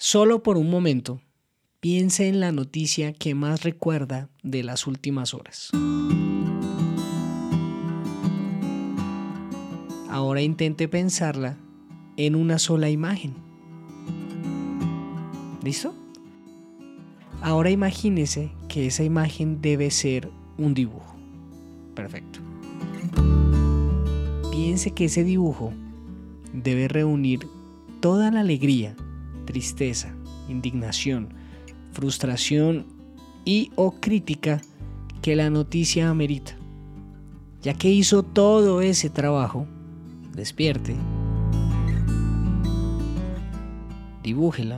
Solo por un momento, piense en la noticia que más recuerda de las últimas horas. Ahora intente pensarla en una sola imagen. ¿Listo? Ahora imagínese que esa imagen debe ser un dibujo. Perfecto. Piense que ese dibujo debe reunir toda la alegría, tristeza, indignación, frustración y o crítica que la noticia amerita. Ya que hizo todo ese trabajo, despierte, dibújela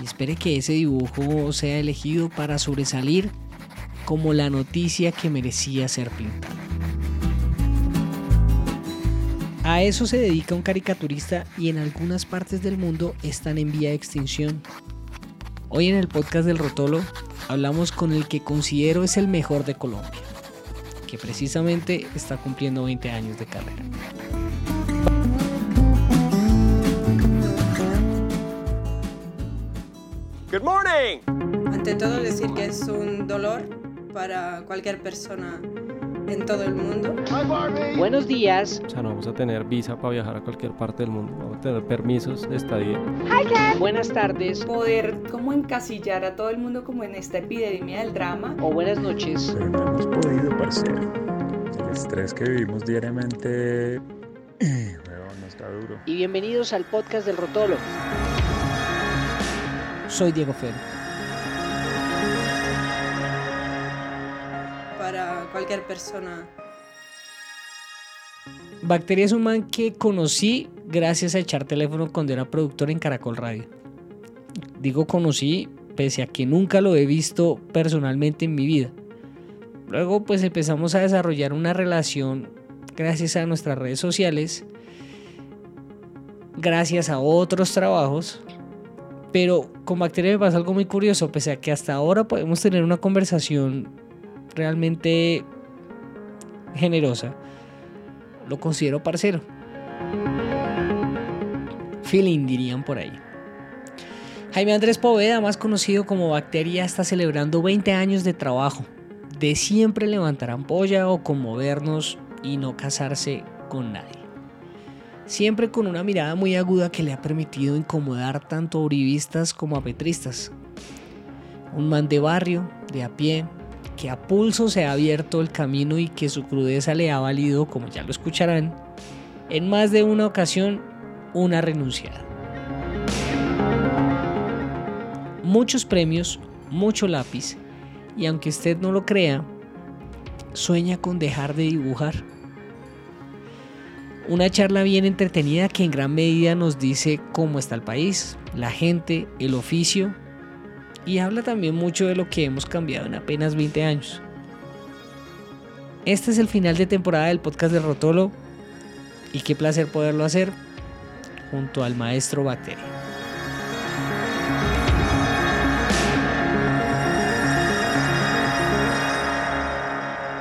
y espere que ese dibujo sea elegido para sobresalir como la noticia que merecía ser pintada. A eso se dedica un caricaturista y en algunas partes del mundo están en vía de extinción. Hoy en el podcast del Rotolo hablamos con el que considero es el mejor de Colombia, que precisamente está cumpliendo 20 años de carrera. Good morning. Ante todo decir que es un dolor para cualquier persona en todo el mundo. Buenos días. O sea, no vamos a tener visa para viajar a cualquier parte del mundo. Vamos a tener permisos de estadía. Buenas tardes. Poder como encasillar a todo el mundo como en esta epidemia del drama. O buenas noches. Pero no hemos podido, parcero. El estrés que vivimos diariamente, huevón, está duro. Y bienvenidos al podcast del Rotolo. Soy Diego Fer. Cualquier persona. Bacteria es que conocí gracias a echar teléfono cuando era productor en Caracol Radio. Digo conocí pese a que nunca lo he visto personalmente en mi vida. Luego pues empezamos a desarrollar una relación gracias a nuestras redes sociales, gracias a otros trabajos, pero con Bacteria me pasa algo muy curioso, pese a que hasta ahora podemos tener una conversación realmente generosa, lo considero parcero. Feeling dirían por ahí. Jaime Andrés Poveda, más conocido como Bacteria, está celebrando 20 años de trabajo, de siempre levantar ampolla o conmovernos y no casarse con nadie. Siempre con una mirada muy aguda que le ha permitido incomodar tanto a uribistas como a petristas. Un man de barrio, de a pie, que a pulso se ha abierto el camino y que su crudeza le ha valido, como ya lo escucharán, en más de una ocasión una renunciada. Muchos premios, mucho lápiz, y aunque usted no lo crea, sueña con dejar de dibujar. Una charla bien entretenida que en gran medida nos dice cómo está el país, la gente, el oficio y habla también mucho de lo que hemos cambiado en apenas 20 años. Este es el final de temporada del podcast de Rotolo y qué placer poderlo hacer junto al maestro Bacteria.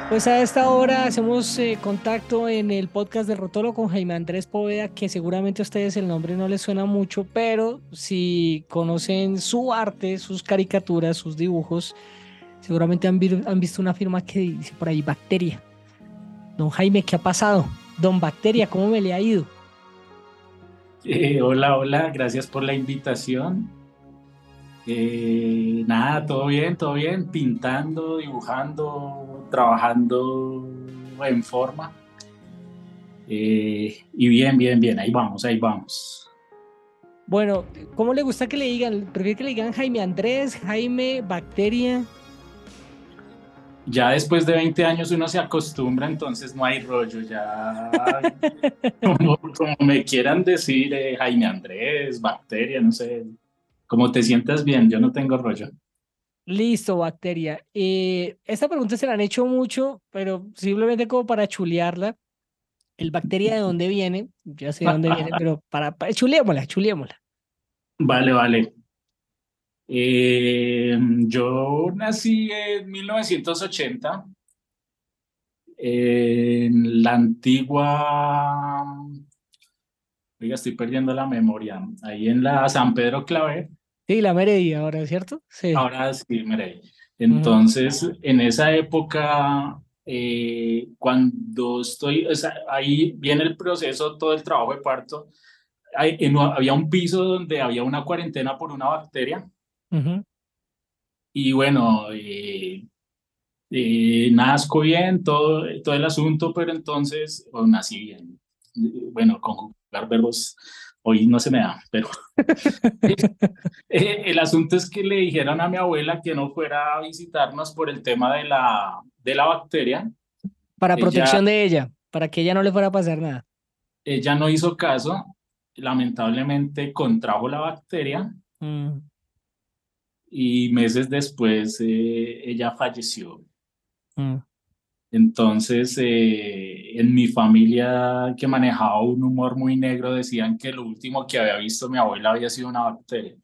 Pues a esta hora hacemos eh, contacto en el podcast de Rotolo con Jaime Andrés Poveda, que seguramente a ustedes el nombre no les suena mucho, pero si conocen su arte, sus caricaturas, sus dibujos, seguramente han, han visto una firma que dice por ahí Bacteria. Don Jaime, ¿qué ha pasado? Don Bacteria, ¿cómo me le ha ido? Eh, hola, hola, gracias por la invitación. Eh, nada, todo bien, todo bien, pintando, dibujando, trabajando en forma. Eh, y bien, bien, bien, ahí vamos, ahí vamos. Bueno, ¿cómo le gusta que le digan? ¿Prefiere que le digan Jaime Andrés, Jaime Bacteria? Ya después de 20 años uno se acostumbra, entonces no hay rollo, ya como, como me quieran decir, eh, Jaime Andrés, Bacteria, no sé, como te sientas bien, yo no tengo rollo. Listo, Bacteria. Eh, esta pregunta se la han hecho mucho, pero simplemente como para chulearla. ¿El Bacteria de dónde viene? Ya sé de dónde viene, pero para, para chuleémosla, chuleémosla. Vale, vale. Eh, yo nací en 1980 en la antigua Oiga, estoy perdiendo la memoria. Ahí en la San Pedro Claver. Sí, la Meredi ahora, ¿cierto? Sí. Ahora sí, Meredi. Entonces, en esa época, eh, cuando estoy, o sea, ahí viene el proceso, todo el trabajo de parto. Hay, había un piso donde había una cuarentena por una bacteria. Y bueno, eh, eh, nazco bien, todo, todo el asunto, pero entonces, o nací bien. Bueno, conjugar verbos hoy no se me da, pero eh, el asunto es que le dijeron a mi abuela que no fuera a visitarnos por el tema de la, de la bacteria. Para protección de ella, para que ella no le fuera a pasar nada. Ella no hizo caso, lamentablemente contrajo la bacteria. Mm. Y meses después eh, ella falleció. Mm. Entonces, eh, en mi familia que manejaba un humor muy negro, decían que lo último que había visto mi abuela había sido una bacteria.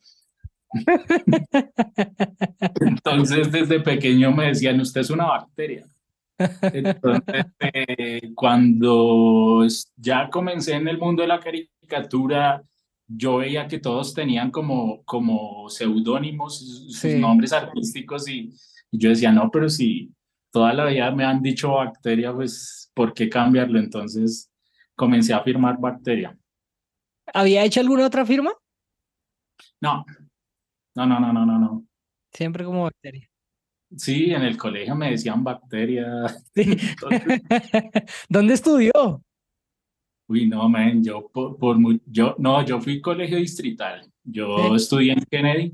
Entonces, desde pequeño me decían, usted es una bacteria. Entonces, eh, cuando ya comencé en el mundo de la caricatura, yo veía que todos tenían como, como seudónimos, sus nombres artísticos, y, y, yo decía, no, pero si toda la vida me han dicho bacteria, pues, ¿por qué cambiarlo? Entonces comencé a firmar bacteria. ¿Había hecho alguna otra firma? No, no, no, no, no, no. no. Siempre como bacteria. Sí, en el colegio me decían bacteria. ¿Dónde estudió? Uy, no, man, yo por, por yo, no, yo fui colegio distrital. Yo estudié en Kennedy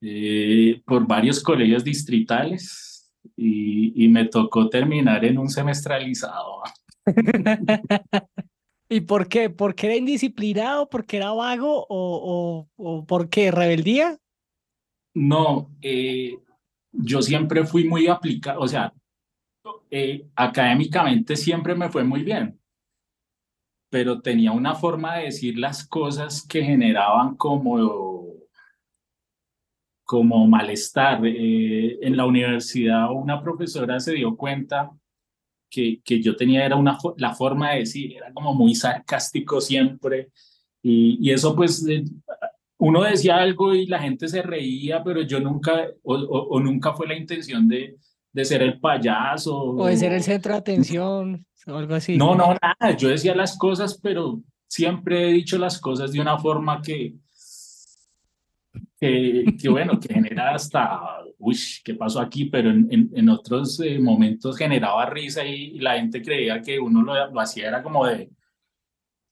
eh, por varios colegios distritales y, me tocó terminar en un semestralizado. ¿Y por qué? ¿Porque era indisciplinado? ¿Porque era vago? ¿O, o, por qué? ¿Rebeldía? No, eh, yo siempre fui muy aplicado, o sea, eh, académicamente siempre me fue muy bien, pero tenía una forma de decir las cosas que generaban como como malestar. Eh, en la universidad una profesora se dio cuenta que, que yo tenía era una, la forma de decir, era como muy sarcástico siempre. Y, y eso pues eh, uno decía algo y la gente se reía, pero yo nunca, o, o, nunca fue la intención de, de ser el payaso. O de ser el centro de atención, o algo así. No, no, nada, yo decía las cosas, pero siempre he dicho las cosas de una forma que, que, bueno, que genera hasta, uy, ¿qué pasó aquí? Pero en, en, otros eh, momentos generaba risa y, la gente creía que uno lo, lo hacía era como de...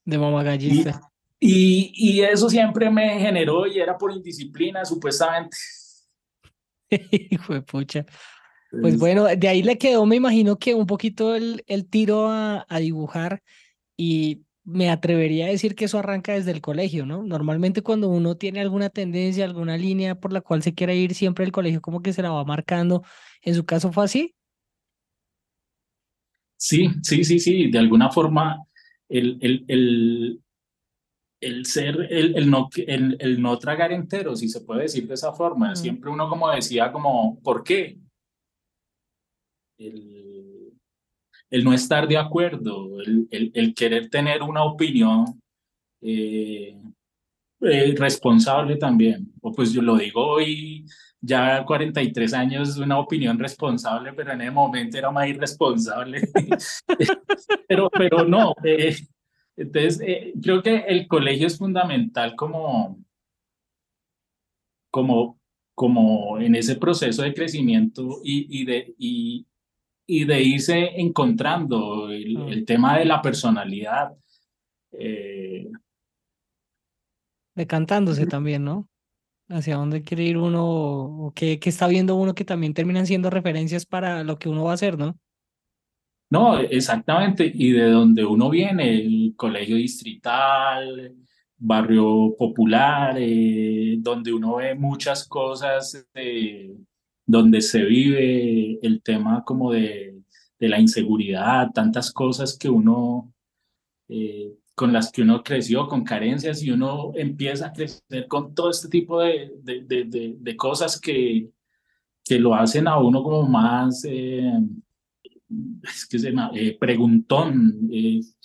De mamagallista. Y, y, eso siempre me generó y era por indisciplina, supuestamente. Hijo de pucha. Pues bueno, de ahí le quedó, me imagino que un poquito el, el tiro a, a dibujar y me atrevería a decir que eso arranca desde el colegio, ¿no? Normalmente cuando uno tiene alguna tendencia, alguna línea por la cual se quiere ir, siempre el colegio como que se la va marcando. ¿En su caso fue así? Sí, sí, sí, sí. De alguna forma, el, el, el, el ser, el, el, no, el, el no tragar entero, si se puede decir de esa forma. Siempre uno como decía como, ¿por qué? El, el no estar de acuerdo, el, el, querer tener una opinión eh, eh, responsable también. O pues yo lo digo hoy, ya 43 años, una opinión responsable, pero en el momento era más irresponsable. pero, pero no. Eh, entonces, creo que el colegio es fundamental como, como, como en ese proceso de crecimiento y, de, y, y de irse encontrando el, tema de la personalidad. Eh, Decantándose también, ¿no? Hacia dónde quiere ir uno o qué, está viendo uno que también terminan siendo referencias para lo que uno va a hacer, ¿no? No, exactamente. Y de donde uno viene, el colegio distrital, barrio popular, eh, donde uno ve muchas cosas donde se vive el tema como de, de la inseguridad, tantas cosas que uno, eh, con las que uno creció, con carencias, y uno empieza a crecer con todo este tipo de, de, de, cosas que, que lo hacen a uno como más, eh, es que se llama, eh, preguntón,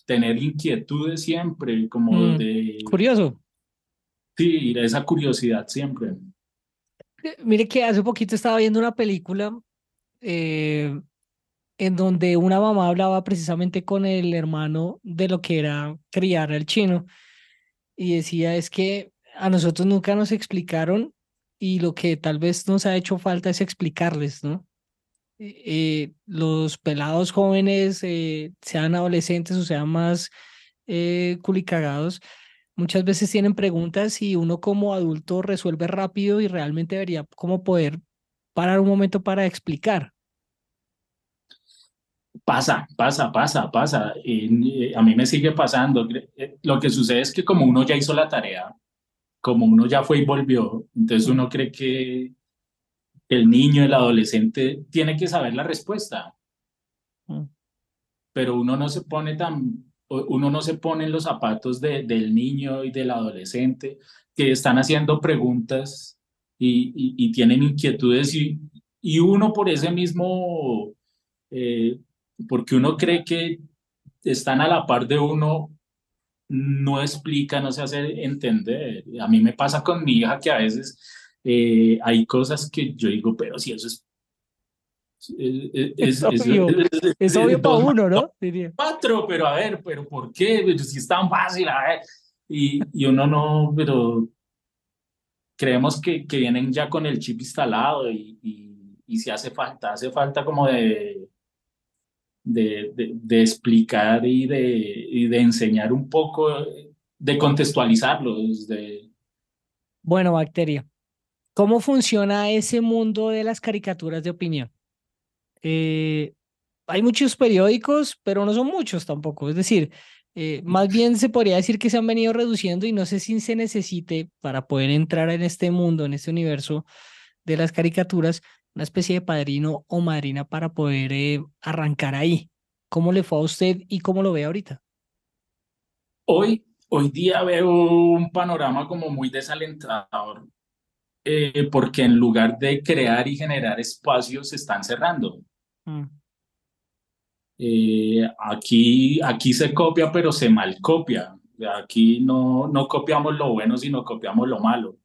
tener inquietudes siempre, como Mm, de, Curioso. sí, esa curiosidad siempre. Mire que hace poquito estaba viendo una película eh, en donde una mamá hablaba precisamente con el hermano de lo que era criar al chino y decía es que a nosotros nunca nos explicaron y lo que tal vez nos ha hecho falta es explicarles, ¿no? Eh, eh, los pelados jóvenes, eh, sean adolescentes o sean más eh, culicagados, muchas veces tienen preguntas y uno como adulto resuelve rápido y realmente debería como poder parar un momento para explicar. Pasa, pasa, pasa, pasa. Y, eh, a mí me sigue pasando. Eh, Lo que sucede es que como uno ya hizo la tarea, como uno ya fue y volvió, entonces uno cree que el niño, el adolescente, tiene que saber la respuesta. Mm. pero uno no se pone tan, uno no se pone en los zapatos de- del niño y del adolescente que están haciendo preguntas y tienen inquietudes y, y uno por ese mismo, eh, porque uno cree que están a la par de uno, no explica, no se hace entender. A mí me pasa con mi hija que a veces eh, hay cosas que yo digo, pero si eso es... Es, Es es- obvio. es- obvio para uno, ¿no? Diría. cuatro, pero a ver, pero ¿por qué? Pero si es tan fácil, a ver. Y, y uno no, pero creemos que, que vienen ya con el chip instalado y, y, y si hace falta, hace falta como de, de, de, de explicar y de, y de enseñar un poco, de contextualizarlos, de, Bueno, Bacteria, ¿cómo funciona ese mundo de las caricaturas de opinión? Eh, hay muchos periódicos, pero no son muchos tampoco. Es decir, eh, más bien se podría decir que se han venido reduciendo y no sé si se necesite para poder entrar en este mundo, en este universo de las caricaturas, una especie de padrino o madrina para poder eh, arrancar ahí. ¿Cómo le fue a usted y cómo lo ve ahorita? Hoy, hoy día veo un panorama como muy desalentador, eh, porque en lugar de crear y generar espacios, se están cerrando. Mm, Eh, aquí, aquí se copia, pero se malcopia. Aquí no, no copiamos lo bueno, sino copiamos lo malo.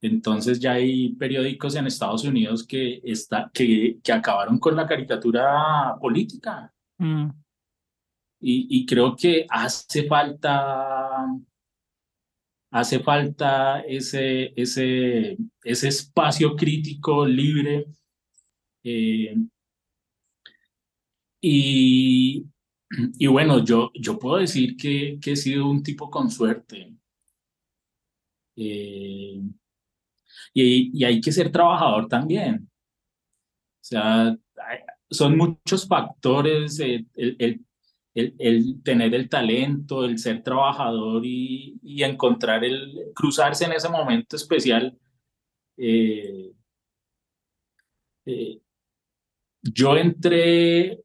Entonces ya hay periódicos en Estados Unidos que, está, que, que acabaron con la caricatura política. mm, Y, y creo que hace falta, hace falta ese, ese, ese espacio crítico libre. eh, y, y bueno, yo, yo puedo decir que, que he sido un tipo con suerte. Eh, y, y hay que ser trabajador también. O sea, son muchos factores, eh, el, el, el, tener el talento, el ser trabajador y, y encontrar el, cruzarse en ese momento especial. Eh, yo entré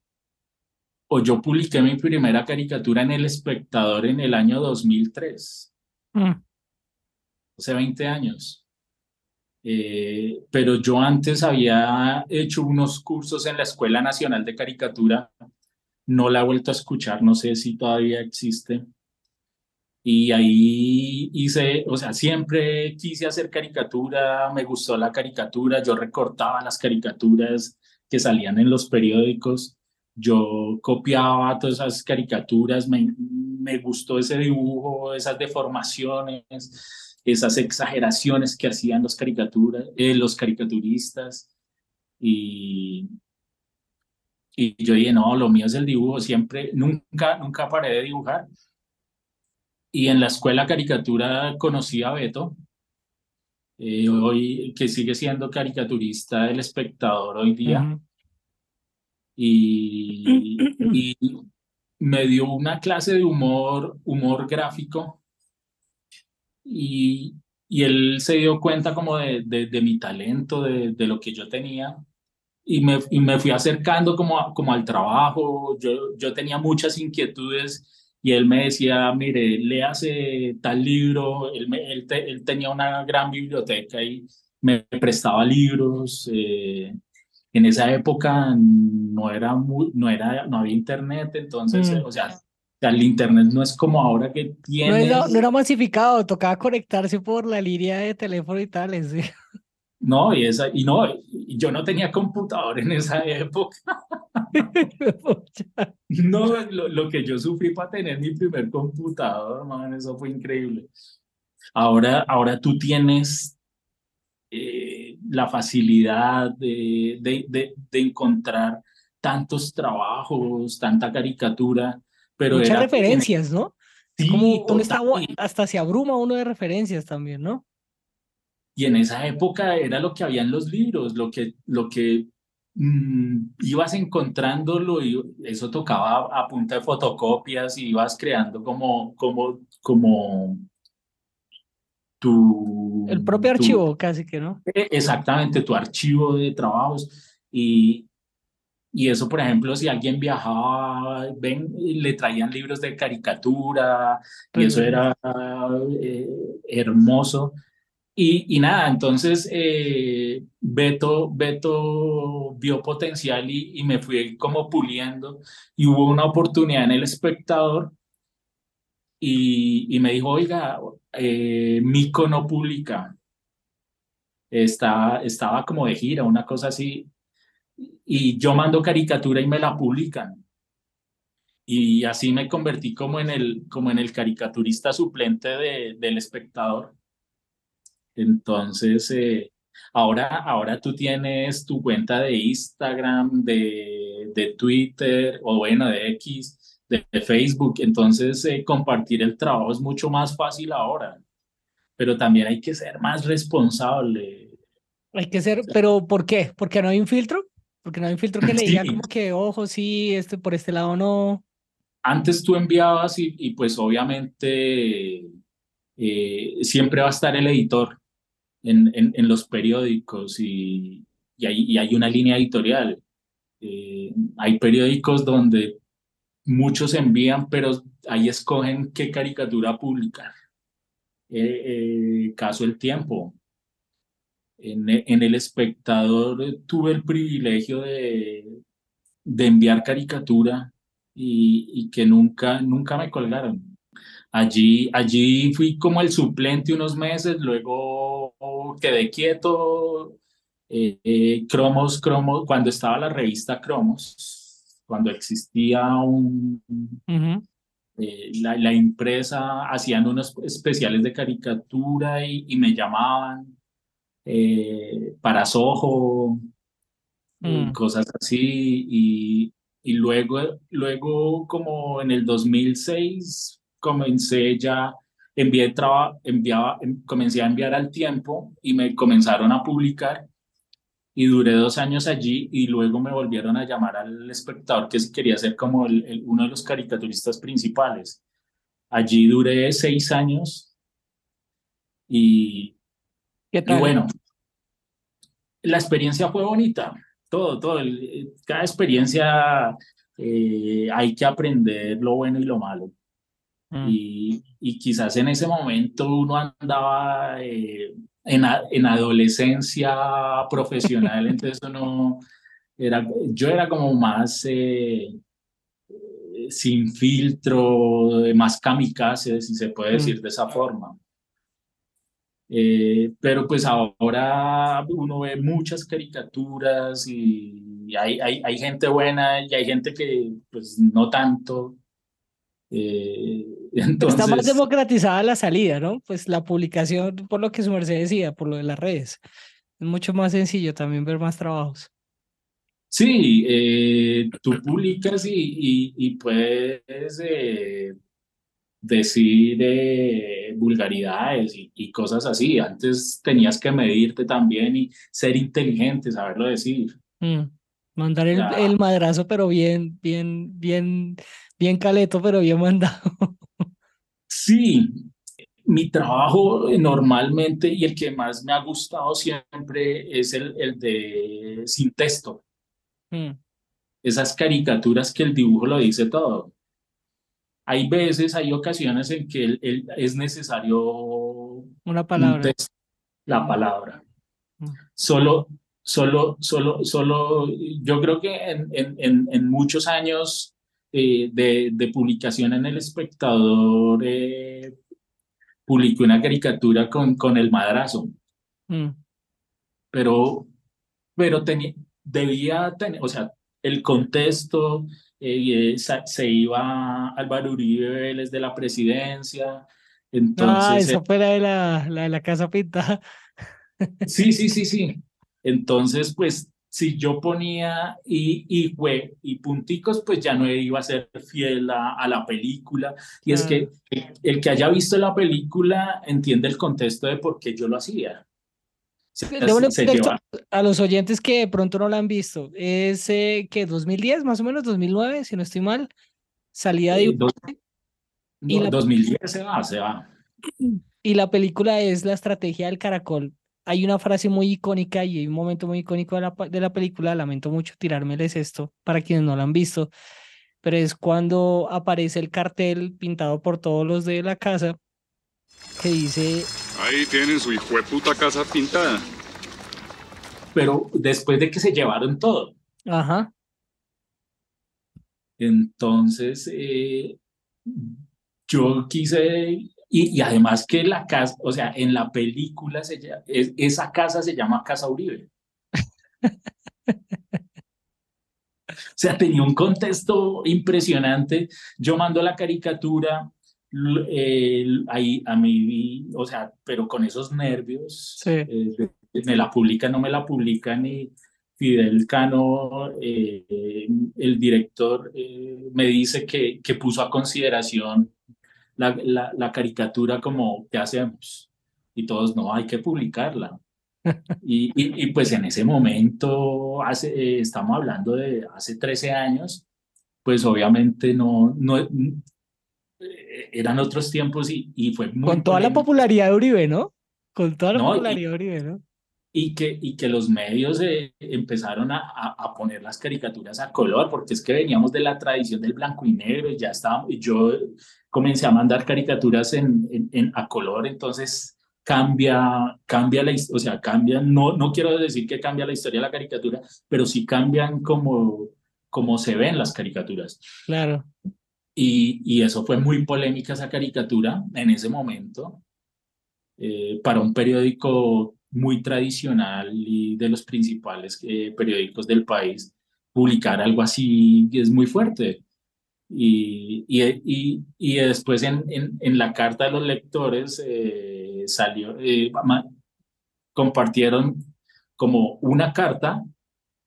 o yo publiqué mi primera caricatura en El Espectador en el año 2003, mm, hace 20 años. Eh, pero yo antes había hecho unos cursos en la Escuela Nacional de Caricatura, no la he vuelto a escuchar, no sé si todavía existe. Y ahí hice, o sea, siempre quise hacer caricatura, me gustó la caricatura, yo recortaba las caricaturas que salían en los periódicos, yo copiaba todas esas caricaturas, me, me gustó ese dibujo, esas deformaciones, esas exageraciones que hacían los, caricaturas, eh, los caricaturistas. Y, y yo dije, no, lo mío es el dibujo, siempre, nunca, nunca paré de dibujar. Y en la escuela caricatura conocí a Beto, eh, hoy, que sigue siendo caricaturista del espectador hoy día. Y, y me dio una clase de humor, humor gráfico. Y, y él se dio cuenta como de, de, de mi talento, de, de, lo que yo tenía. Y me, y me fui acercando como, a, como al trabajo. Yo, yo tenía muchas inquietudes y él me decía, mire, léase tal libro. Él, me, él, te, él tenía una gran biblioteca y me prestaba libros. Eh, en esa época no era muy, no era, no había internet, entonces, Mm. o sea, el internet no es como ahora que No tienes... era, no era masificado, tocaba conectarse por la línea de teléfono y tales. sí. No, y, esa, y no, yo no tenía computador en esa época. No, lo, lo que yo sufrí para tener mi primer computador, man, eso fue increíble. Ahora, ahora tú tienes eh, la facilidad de, de, de, de encontrar tantos trabajos, tanta caricatura, pero Muchas referencias, ¿no? Sí, Como uno está, hasta se abruma uno de referencias también, ¿no? Y en esa época era lo que había en los libros, lo que, lo que mm, ibas encontrándolo y eso tocaba a, a punta de fotocopias y ibas creando como, como, como tu... El propio tu- archivo, casi que, ¿no? eh, Exactamente, tu archivo de trabajos. Y, y eso, por ejemplo, si alguien viajaba, ven, le traían libros de caricatura, y eso era eh, hermoso. Y, y nada, entonces eh, Beto, Beto vio potencial y, y me fui como puliendo. Y hubo una oportunidad en El Espectador y, me dijo, oiga, eh, Mico no publica estaba, estaba como de gira, una cosa así, y yo mando caricatura y me la publican. Y así me convertí como en el, como en el caricaturista suplente de, del espectador. Entonces, eh, ahora, ahora tú tienes tu cuenta de Instagram, de, de Twitter, o bueno, de X, de, de Facebook. Entonces, eh, compartir el trabajo es mucho más fácil ahora. Pero también hay que ser más responsable. Hay que ser, pero ¿por qué? ¿Porque no hay un filtro? Porque no hay un filtro que le diga Sí. como que, ojo, sí, este por este lado no. Antes tú enviabas y, y pues obviamente eh, siempre va a estar el editor en, en, en los periódicos y, y, hay, y hay una línea editorial. Eh, hay periódicos donde muchos envían, pero ahí escogen qué caricatura publicar. Eh, eh, caso El Tiempo. En, en El Espectador eh, tuve el privilegio de, de enviar caricatura y, y que nunca, nunca me colgaron. Allí, allí fui como el suplente unos meses, luego quedé quieto. Cromos, Cromos, cuando estaba la revista Cromos, cuando existía un, Ujú. eh, la, la impresa, hacían unos especiales de caricatura y, y me llamaban eh, para Soho, Mm. cosas así. Y, y luego, luego, como en el 2006, comencé ya, envié traba- enviaba, em- comencé a enviar al tiempo y me comenzaron a publicar. Y duré dos años allí y luego me volvieron a llamar al espectador que quería ser como el- el- uno de los caricaturistas principales. Allí duré seis años y, ¿Qué y tal? bueno, la experiencia fue bonita, todo, todo, el- cada experiencia eh, hay que aprender lo bueno y lo malo. Mm. Y, y quizás en ese momento uno andaba eh, en, a- en adolescencia profesional, entonces uno era, yo era como más eh, sin filtro, más kamikaze, si se puede Mm. decir de esa forma. Eh, pero pues ahora uno ve muchas caricaturas y hay, hay, hay gente buena y hay gente que pues no tanto. Eh, Está más entonces, democratizada la salida, ¿no? Pues la publicación, por lo que su merced decía, por lo de las redes. Es mucho más sencillo también ver más trabajos. sí, eh, tú publicas y, y, y puedes eh, decir eh, vulgaridades y, y cosas así. Antes tenías que medirte también y ser inteligente, saberlo decir. Mm. Mandar el, el madrazo, pero bien, bien, bien, bien caleto, pero bien mandado. Sí, mi trabajo eh, normalmente y el que más me ha gustado siempre es el, el de sin texto. Mm. Esas caricaturas que el dibujo lo dice todo. Hay veces, hay ocasiones en que el- el- es necesario Una un palabra. texto, la palabra. Mm. Solo, solo, solo, solo, yo creo que en, en, en muchos años eh, de, de publicación en El Espectador, eh, publiqué una caricatura con, con el madrazo, Mm. pero, pero tenía, debía tener, o sea, el contexto, eh, eh, se iba Álvaro Uribe Vélez de la presidencia, Ah, entonces, esa fue la de la, la de la casa pintada. Sí, sí, sí, sí. Entonces, pues, si yo ponía y, y fue y punticos, pues ya no iba a ser fiel a, a la película. Y es que el, el que haya visto la película entiende el contexto de por qué yo lo hacía. Se, Démosle se a los oyentes que de pronto no la han visto. Es eh, que 2010, más o menos, 2009, si no estoy mal. Salida de dos- y no, la- 2010 se va, se va. Y la película es la estrategia del caracol. Hay una frase muy icónica y hay un momento muy icónico de la, de la película. Lamento mucho tirármeles esto para quienes no la han visto, pero es cuando aparece el cartel pintado por todos los de la casa que dice, Ahí tienen su hijo de puta casa pintada. Pero después de que se llevaron todo. ajá, Entonces, eh, yo quise, y, y además que la casa, o sea, en la película se llama, es- esa casa se llama Casa Uribe. O sea, tenía un contexto impresionante. Yo mando la caricatura, eh, ahí a mí, o sea, pero con esos nervios, Sí. eh, me la publican, no me la publican, y Fidel Cano, eh, el director, eh, me dice que, que puso a consideración la, la, la caricatura como, ¿qué hacemos? Y todos, no, hay que publicarla. Y, y, y, pues en ese momento, hace, eh, estamos hablando de hace 13 años, pues obviamente no, no eh, eran otros tiempos y, y fue muy con toda la popularidad de Uribe, ¿no? Con toda la No, popularidad de Uribe, ¿no? y que, y que los medios eh, empezaron a, a, poner las caricaturas a color, porque es que veníamos de la tradición del blanco y negro y ya estábamos, yo comencé a mandar caricaturas en, en, en a color, entonces cambia, cambia la, o sea, cambia, no, no quiero decir que cambia la historia de la caricatura, pero sí cambian como, como se ven las caricaturas. Claro. Y, y eso fue muy polémica esa caricatura en ese momento eh, para un periódico muy tradicional y de los principales eh, periódicos del país, publicar algo así es muy fuerte. Y, y, y, y después en, en, en la carta de los lectores eh, salió, eh, compartieron como una carta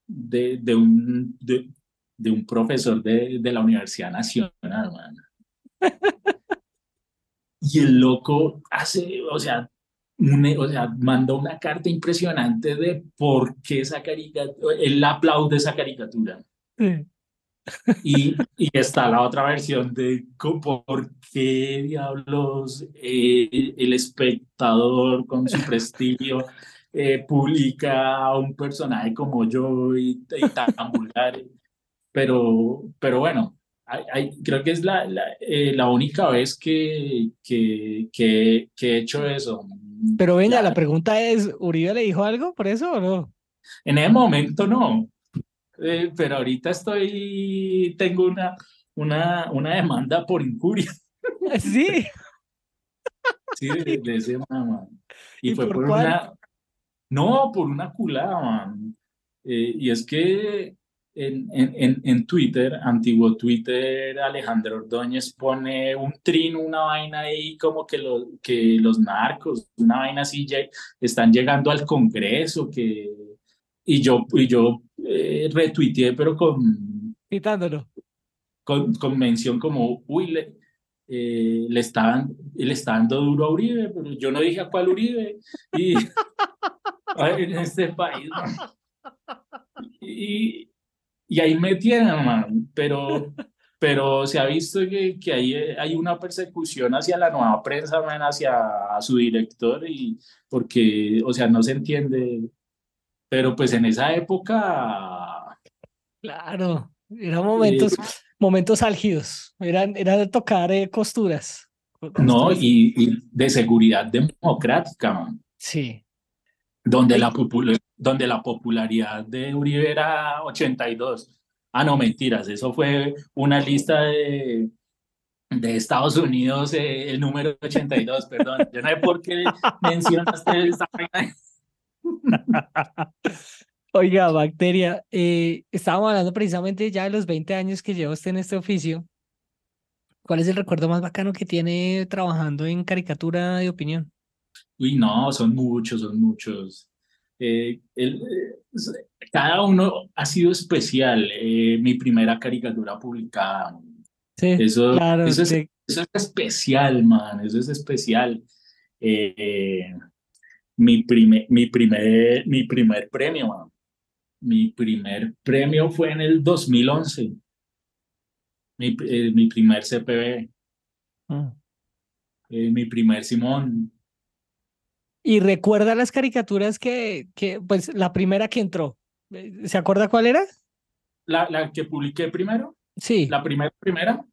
de, de, un, de, de un profesor de, de la Universidad Nacional, man. Y el loco hace, o sea, un- o sea, mandó una carta impresionante de por qué esa caricatura, él aplaude esa caricatura. Sí. Y, y está la otra versión de por qué diablos eh, el espectador con su prestigio eh, publica a un personaje como yo y, y tan vulgar. Pero, pero bueno, hay- hay- creo que es la, la, eh, la única vez que, que, que, que he hecho eso. Pero venga, Ya, la pregunta es, ¿Uribe le dijo algo por eso o no? En ese momento no, Eh, pero ahorita estoy, tengo una, una, una demanda por incuria. Sí. Sí, de, de ese man. Y, ¿Y fue por una. No, por una culada, man. Eh, y es que en, en, en, Twitter, antiguo Twitter, Alejandro Ordóñez pone un trino, una vaina ahí, como que, lo, que los narcos, una vaina así, ya están llegando al Congreso, que. Y yo, y yo eh, retuiteé, pero con, Quitándolo. con, con mención como, uy, le, eh, le, estaban, le está dando duro a Uribe, pero yo no dije a cuál Uribe. Y en este país, man. Y, y ahí me tienen, man. Pero, pero se ha visto que, que hay, hay una persecución hacia la nueva prensa, man, hacia su director, y porque, o sea, no se entiende. Pero pues en esa época Claro. Eran momentos, momentos álgidos. Eran, era de tocar eh, costuras. No, y, y de seguridad democrática, man, Sí. donde, la donde la popularidad de Uribe era 82. Ah, no, mentiras, eso fue una lista de, de Estados Unidos, eh, el número 82, perdón. Yo no sé por qué mencionaste esta. Oiga, Bacteria, eh, estábamos hablando precisamente ya de los 20 años que lleva usted en este oficio. ¿Cuál es el recuerdo más bacano que tiene trabajando en caricatura de opinión? Uy, no, son muchos, son muchos. Eh, el, eh, cada uno ha sido especial. Eh, mi primera caricatura publicada. Sí, Eso, claro, eso, es, sí. eso es especial, man. Eso es especial. Mi, primer, mi, primer, mi primer premio. Mi primer premio fue en el 2011. Mi, eh, mi primer CPB, Mm. eh, mi primer Simón. Y recuerda las caricaturas que, que, pues la primera que entró. Eh, ¿Se acuerda cuál era? La, la que publiqué primero, Sí. la primera, primera.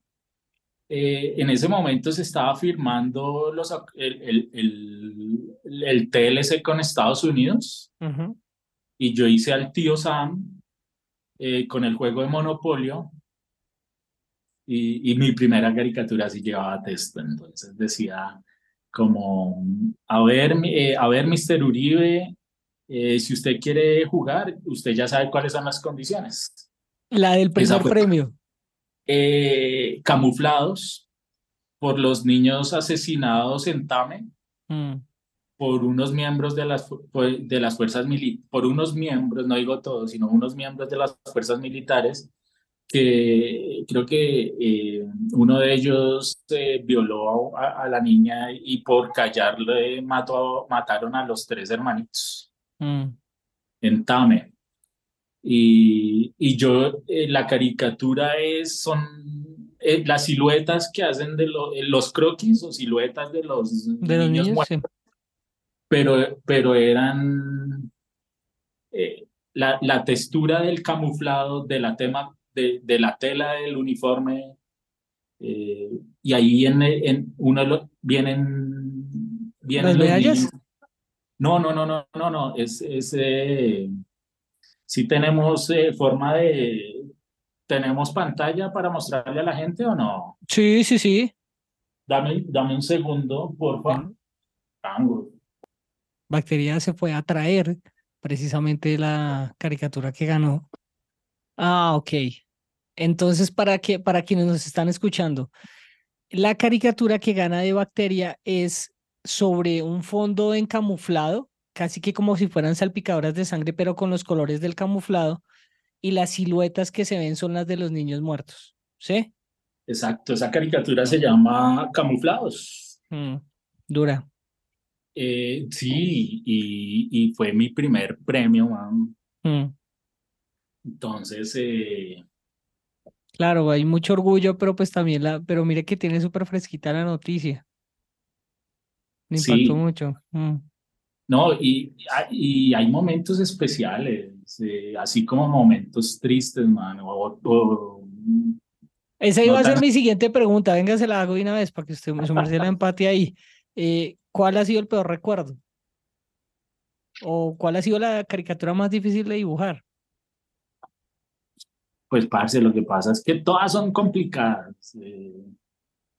Eh, en ese momento se estaba firmando los, el, el, el, el TLC con Estados Unidos. Y yo hice al tío Sam eh, con el juego de Monopolio y, y mi primera caricatura sí llevaba texto, entonces decía como, a ver, eh, a ver, Mr. Uribe, si usted quiere jugar, usted ya sabe cuáles son las condiciones. La del primer fue- premio. Eh, camuflados por los niños asesinados en Tame Mm. por unos miembros de las, de las fuerzas militares, por unos miembros, no digo todos, sino unos miembros de las fuerzas militares, que creo que eh, uno de ellos eh, violó a, a la niña y por callarle mató, mataron a los tres hermanitos Mm. en Tame. Y, y yo, eh, la caricatura es, son eh, las siluetas que hacen de lo- eh, los croquis o siluetas de los De los niños niños, muertos sí. pero, pero eran eh, la, la textura del camuflado, de la, tema, de, de la tela del uniforme, eh, y ahí en, en uno los- vienen, vienen ¿Las los medallas? niños. No, no, no, no, no, no, es, es eh, si tenemos eh, forma de, tenemos pantalla para mostrarle a la gente o no. Sí, sí, sí. Dame, dame un segundo, por favor. Bacteria se fue a traer precisamente la caricatura que ganó. Ah, ok. Entonces, para que, para quienes nos están escuchando, la caricatura que gana de Bacteria es sobre un fondo en camuflado, casi que como si fueran salpicadoras de sangre, pero con los colores del camuflado, y las siluetas que se ven son las de los niños muertos. ¿Sí? Exacto, esa caricatura se llama Camuflados. Mm, dura. Eh, sí, y, y fue mi primer premio, man. Mm, Entonces, eh, Claro, hay mucho orgullo, pero pues también la, pero mire que tiene súper fresquita la noticia. Me impactó Sí. mucho. Mm. No, y, y hay momentos especiales, eh, así como momentos tristes, man. O, o- Esa No iba a ser tan- mi siguiente pregunta. Venga, se la hago de una vez para que usted me sumerse la empate ahí. Eh, ¿cuál ha sido el peor recuerdo? ¿O cuál ha sido la caricatura más difícil de dibujar? pues, parce, lo que pasa es que todas son complicadas. eh,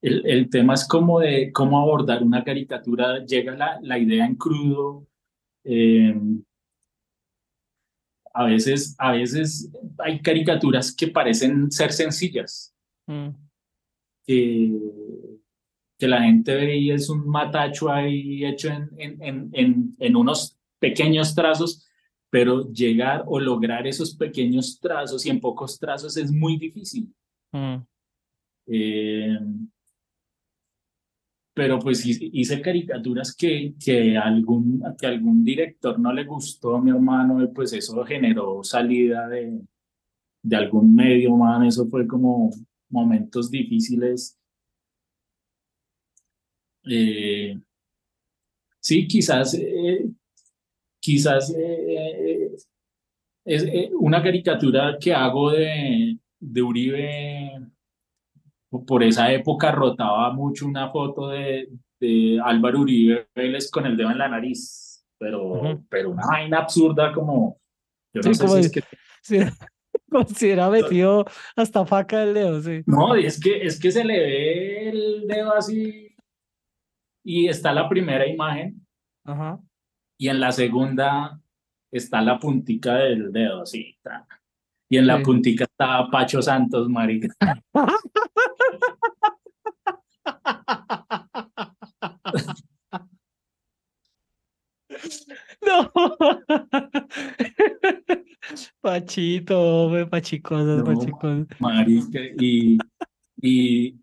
el, el tema es como de cómo abordar una caricatura. Llega la, la idea en crudo. eh, a veces, a veces hay caricaturas que parecen ser sencillas. Mm, que, que la gente ve y es un matacho ahí hecho en, en, en, en, en unos pequeños trazos, pero llegar o lograr esos pequeños trazos y en pocos trazos es muy difícil. mm, Eh, pero pues hice, caricaturas que, que, algún, que algún director no le gustó a mi hermano y pues eso generó salida de, de algún medio, man, eso fue como momentos difíciles. Eh, sí, quizás, eh, quizás eh, es una caricatura que hago de, de Uribe por esa época rotaba mucho una foto de, de Álvaro Uribe Vélez con el dedo en la nariz, pero, pero una vaina absurda como, yo no Sí, sé como si es que sí. Considera metido hasta faca el dedo, sí. No, es que, es que se le ve el dedo así y está la primera imagen Ajá. y en la segunda está la puntica del dedo, ta. Y en la Sí. puntica está Pacho Santos, marica. No. Pachito, hombre, pachicosas, No, pachicosas. Marica, y, y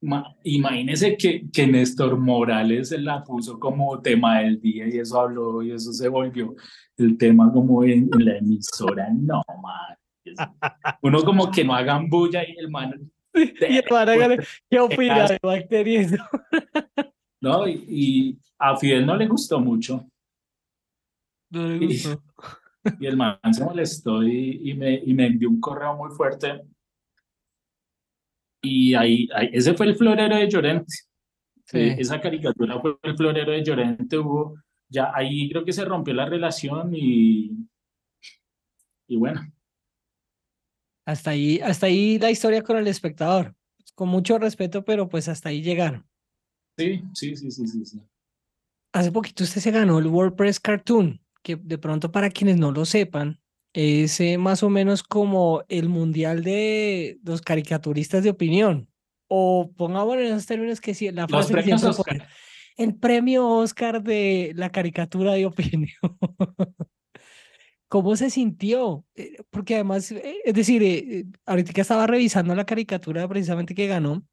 ma- imagínese que, que Néstor Morales se la puso como tema del día y eso habló y eso se volvió el tema como en, en la emisora. No, man. Uno como que no hagan bulla y el man. Y el hágale, ¿qué opina de bacterias? No, y, y a Fidel no le gustó mucho No le gustó. y el man se molestó y, y me, y me envió un correo muy fuerte. Y ahí, ahí- ese fue el florero de Llorente. Sí. Eh, esa caricatura fue el florero de Llorente, hubo, ya ahí creo que se rompió la relación y, y bueno, Hasta ahí, hasta ahí la historia con el espectador. Con mucho respeto, pero pues hasta ahí llegaron. sí, sí, sí, sí, sí, sí. Hace poquito usted se ganó el WordPress Cartoon, que de pronto para quienes no lo sepan, es eh, más o menos como el mundial de los caricaturistas de opinión. O pongamos en esos términos que sí, la Los frase premios siempre Oscar. el premio Oscar de la caricatura de opinión. ¿Cómo se sintió? Eh, Porque además, eh, es decir, eh, ahorita estaba revisando la caricatura precisamente que ganó,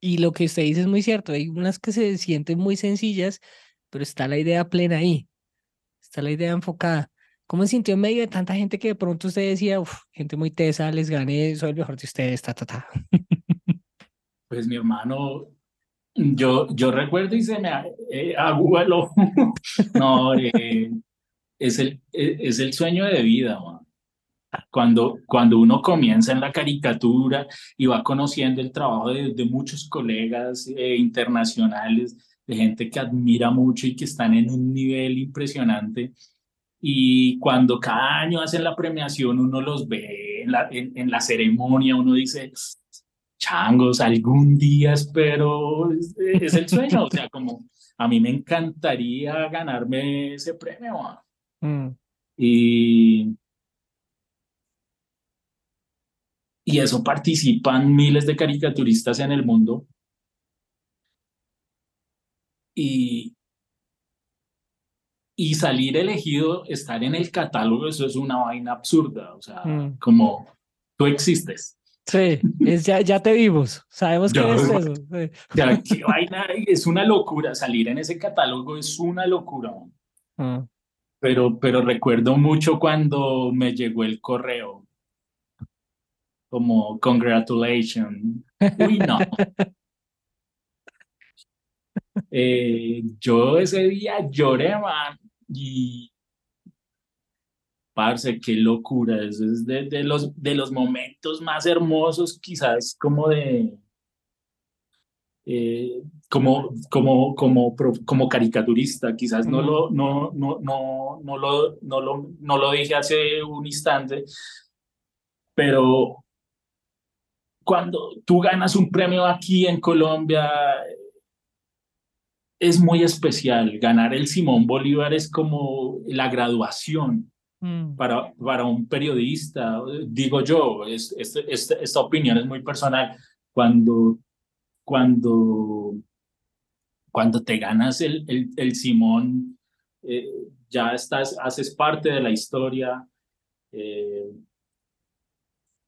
y lo que usted dice es muy cierto, hay unas que se sienten muy sencillas, pero está la idea plena ahí, está la idea enfocada. ¿Cómo se sintió en medio de tanta gente que de pronto usted decía, "Uf, gente muy tesa, les gané, soy el mejor de ustedes, ta, ta, ta? Pues mi hermano, yo, yo recuerdo y se me eh. No, eh, es el, eh, es el sueño de vida, man. Cuando, cuando uno comienza en la caricatura y va conociendo el trabajo de, muchos colegas eh, internacionales, de gente que admira mucho y que están en un nivel impresionante. Y cuando cada año hacen la premiación, uno los ve en la, en la ceremonia, uno dice, changos, algún día espero, es, es el sueño, o sea, como a mí me encantaría ganarme ese premio. Mm, Y, y eso participan miles de caricaturistas en el mundo. Y, y salir elegido, estar en el catálogo, eso es una vaina absurda. O sea, Mm. como tú existes. Sí, es ya, ya te vimos, sabemos que Ya, bueno. eso. sí. Sea, qué vaina, es una locura. Salir en ese catálogo es una locura. Mm. Pero, pero recuerdo mucho cuando me llegó el correo. Como, congratulations. Uy, no. Eh, yo ese día lloré, man. Y, parce, qué locura. Eso es de, de los, de los momentos más hermosos, quizás, como de. Eh, como, como, como, como caricaturista, quizás no lo, no, no, no, no, lo, no, lo, no lo dije hace un instante, pero cuando tú ganas un premio aquí en Colombia, es muy especial. Ganar el Simón Bolívar es como la graduación Mm. para, para un periodista, digo yo, es, es- es- esta opinión es muy personal. Cuando, cuando, cuando te ganas el, el, el Simón, eh, ya estás, haces parte de la historia eh,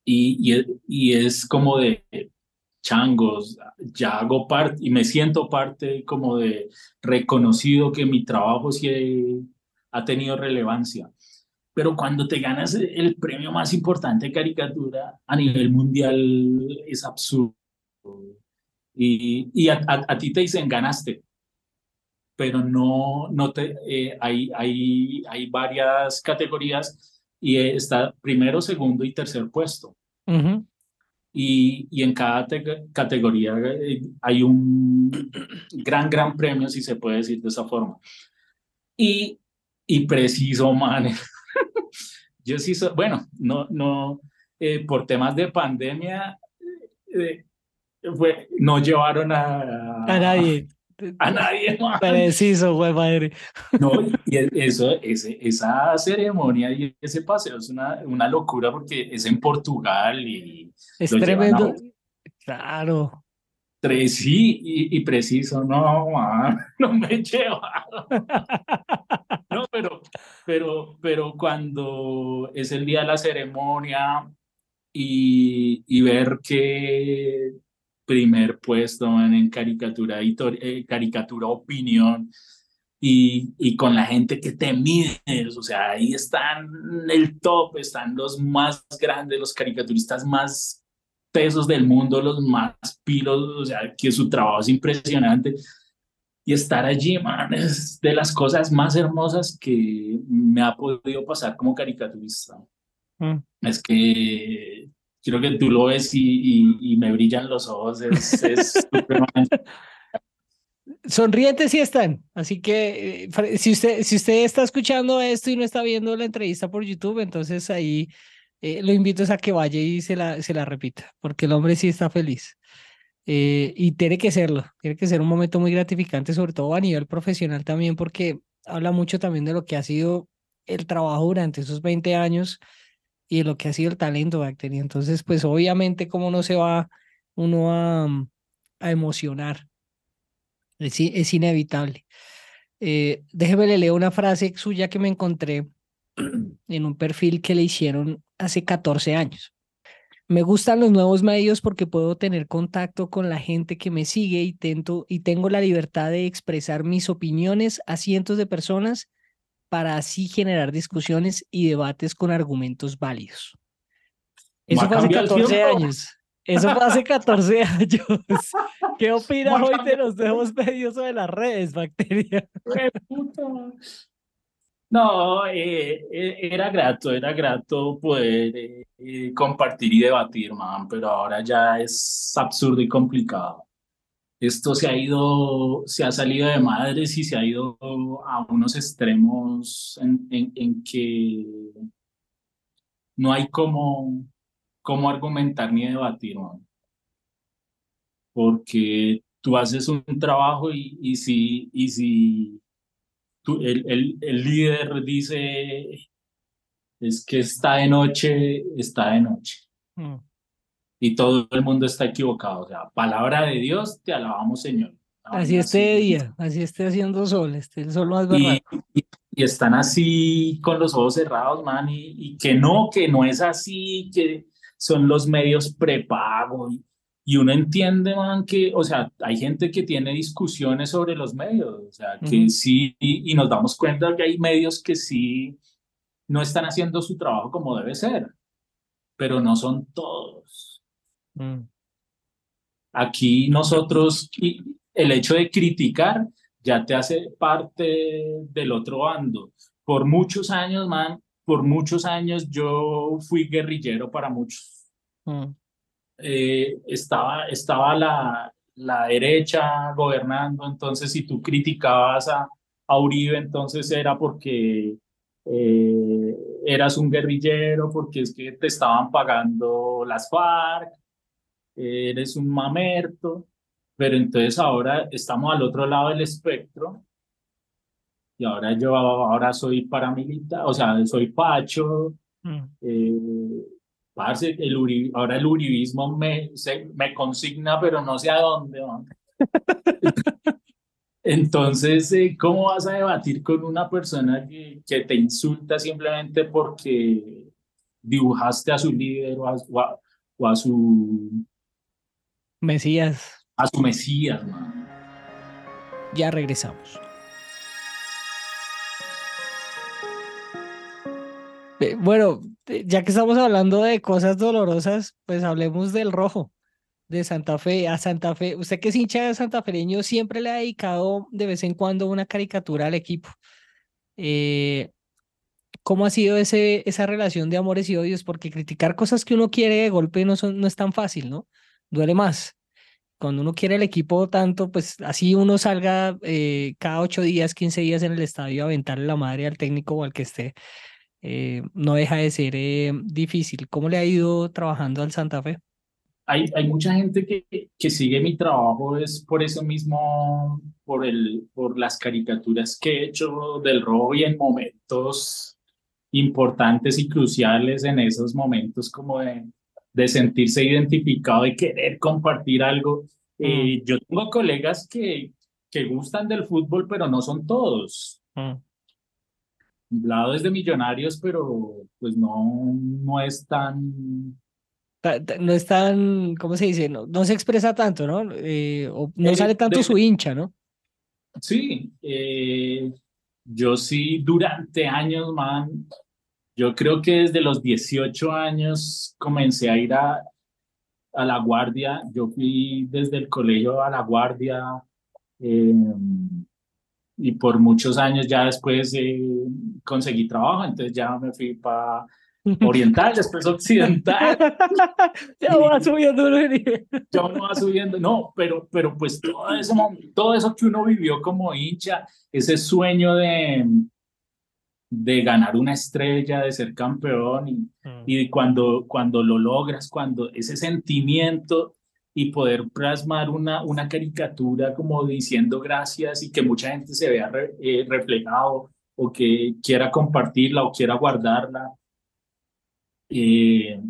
y, y, y es como de changos, ya hago parte y me siento parte como de reconocido que mi trabajo sí ha tenido relevancia. Pero cuando te ganas el premio más importante de caricatura a nivel mundial es absurdo. Y, y a, a, a ti te dicen ganaste, pero no, no te, eh, hay, hay, hay varias categorías y está primero, segundo y tercer puesto. Ujú. Y, y en cada te- categoría eh, hay un gran, gran premio, si se puede decir de esa forma. Y, y preciso, man, yo sí soy, bueno, no, no, eh, por temas de pandemia, eh, fue, no llevaron a, A nadie. a nadie más. Preciso, güey, madre. No, y e- eso, ese, esa ceremonia y ese paseo es una, una locura porque es en Portugal y Es tremendo. Claro. tres, sí, y, y preciso, no, man, no me llevaron. No, pero, pero, pero cuando es el día de la ceremonia y, y ver que primer puesto man, en caricatura, eh, caricatura opinión y, y con la gente que te mides, o sea, ahí están el top, están los más grandes, los caricaturistas más pesos del mundo, los más pilos, o sea, que su trabajo es impresionante. Y estar allí, man, es de las cosas más hermosas que me ha podido pasar como caricaturista. Mm. Es que creo que tú lo ves y, y, y me brillan los ojos, es, es Sonrientes sí están. Así que eh, si usted, si usted está escuchando esto y no está viendo la entrevista por YouTube, entonces ahí eh, lo invito a que vaya y se la, se la repita, porque el hombre sí está feliz. Eh, y tiene que serlo, tiene que ser un momento muy gratificante, sobre todo a nivel profesional también, porque habla mucho también de lo que ha sido el trabajo durante esos 20 años y lo que ha sido el talento de Bacteria. Entonces, pues obviamente, cómo no se va uno a, a emocionar. Es, es inevitable. Eh, déjeme le leo una frase suya que me encontré en un perfil que le hicieron hace 14 años. Me gustan los nuevos medios porque puedo tener contacto con la gente que me sigue y, tento, y tengo la libertad de expresar mis opiniones a cientos de personas para así generar discusiones y debates con argumentos válidos. Eso ¿Va a fue hace cambiar el 14 tiempo? años. Eso fue hace 14 años. ¿Qué opinas ¿Va a hoy de los nuevos medios o de las redes, Bacteria? No, eh, eh, era grato, era grato poder eh, compartir y debatir, man, pero ahora ya es absurdo y complicado. Esto se ha ido, se ha salido de madres y se ha ido a unos extremos en, en, que no hay cómo, cómo argumentar ni debatir, man. Porque tú haces un trabajo y, y si, y si el, el, el líder dice es que está de noche, está de noche. Mm. Y todo el mundo está equivocado. O sea, palabra de Dios, te alabamos, Señor. Así esté de día, así esté haciendo sol, esté el sol más Y, y, y están así con los ojos cerrados, man, y, y que no, que no es así, que son los medios prepago. Y, y uno entiende, man, que, o sea, hay gente que tiene discusiones sobre los medios, o sea, que Ujú. sí, y, y nos damos cuenta que hay medios que sí no están haciendo su trabajo como debe ser, pero no son todos. Mm. Aquí nosotros, el hecho de criticar ya te hace parte del otro bando. Por muchos años, man, por muchos años yo fui guerrillero para muchos. Mm. Eh, estaba, estaba la, la derecha gobernando, entonces si tú criticabas a, a Uribe, entonces era porque eh, eras un guerrillero, porque es que te estaban pagando las FARC, eres un mamerto, pero entonces ahora estamos al otro lado del espectro y ahora yo ahora soy paramilitar, o sea, soy Pacho, Mm. eh, parce, el uri- ahora el uribismo me, se- me consigna, pero no sé a dónde. ¿no? Entonces, eh, ¿cómo vas a debatir con una persona que, que te insulta simplemente porque dibujaste a su líder o a, o a- o a su, Mesías, a su mesías? man? ya regresamos. Eh, Bueno, eh, ya que estamos hablando de cosas dolorosas, pues hablemos del rojo de Santa Fe. A Santa Fe, usted que es hincha de santafereño, siempre le ha dedicado de vez en cuando una caricatura al equipo. Eh, ¿cómo ha sido ese, esa relación de amores y odios? Porque criticar cosas que uno quiere de golpe no, son, no es tan fácil, ¿no? Duele más. Cuando uno quiere el equipo tanto, pues así uno salga eh, cada ocho días, 15 días en el estadio a aventarle la madre al técnico o al que esté. eh, no deja de ser eh, difícil. ¿Cómo le ha ido trabajando al Santa Fe? Hay, hay mucha gente que, que sigue mi trabajo es por eso mismo, por, el, por las caricaturas que he hecho del robo y en momentos importantes y cruciales, en esos momentos como de, de sentirse identificado y querer compartir algo. Eh, yo tengo colegas que, que gustan del fútbol, pero no son todos. Mm. Lado es de millonarios, pero pues no, no es tan... Ta- ta- No es tan, ¿cómo se dice? No, no se expresa tanto, ¿no? Eh, o no Eh, sale tanto de- su hincha, ¿no? Sí, eh, yo sí durante años, man, yo creo que desde los 18 años comencé a ir a, a La Guardia, yo fui desde el colegio a La Guardia eh, y por muchos años ya después eh, conseguí trabajo, entonces ya me fui para Oriental, después Occidental, Ya va subiendo ya va subiendo, no, pero, pero pues todo eso, todo eso que uno vivió como hincha, ese sueño de, de ganar una estrella, de ser campeón y, y cuando, cuando lo logras, cuando ese sentimiento y poder plasmar una, una caricatura como diciendo gracias y que mucha gente se vea re- eh, reflejado o que quiera compartirla o quiera guardarla. Eh,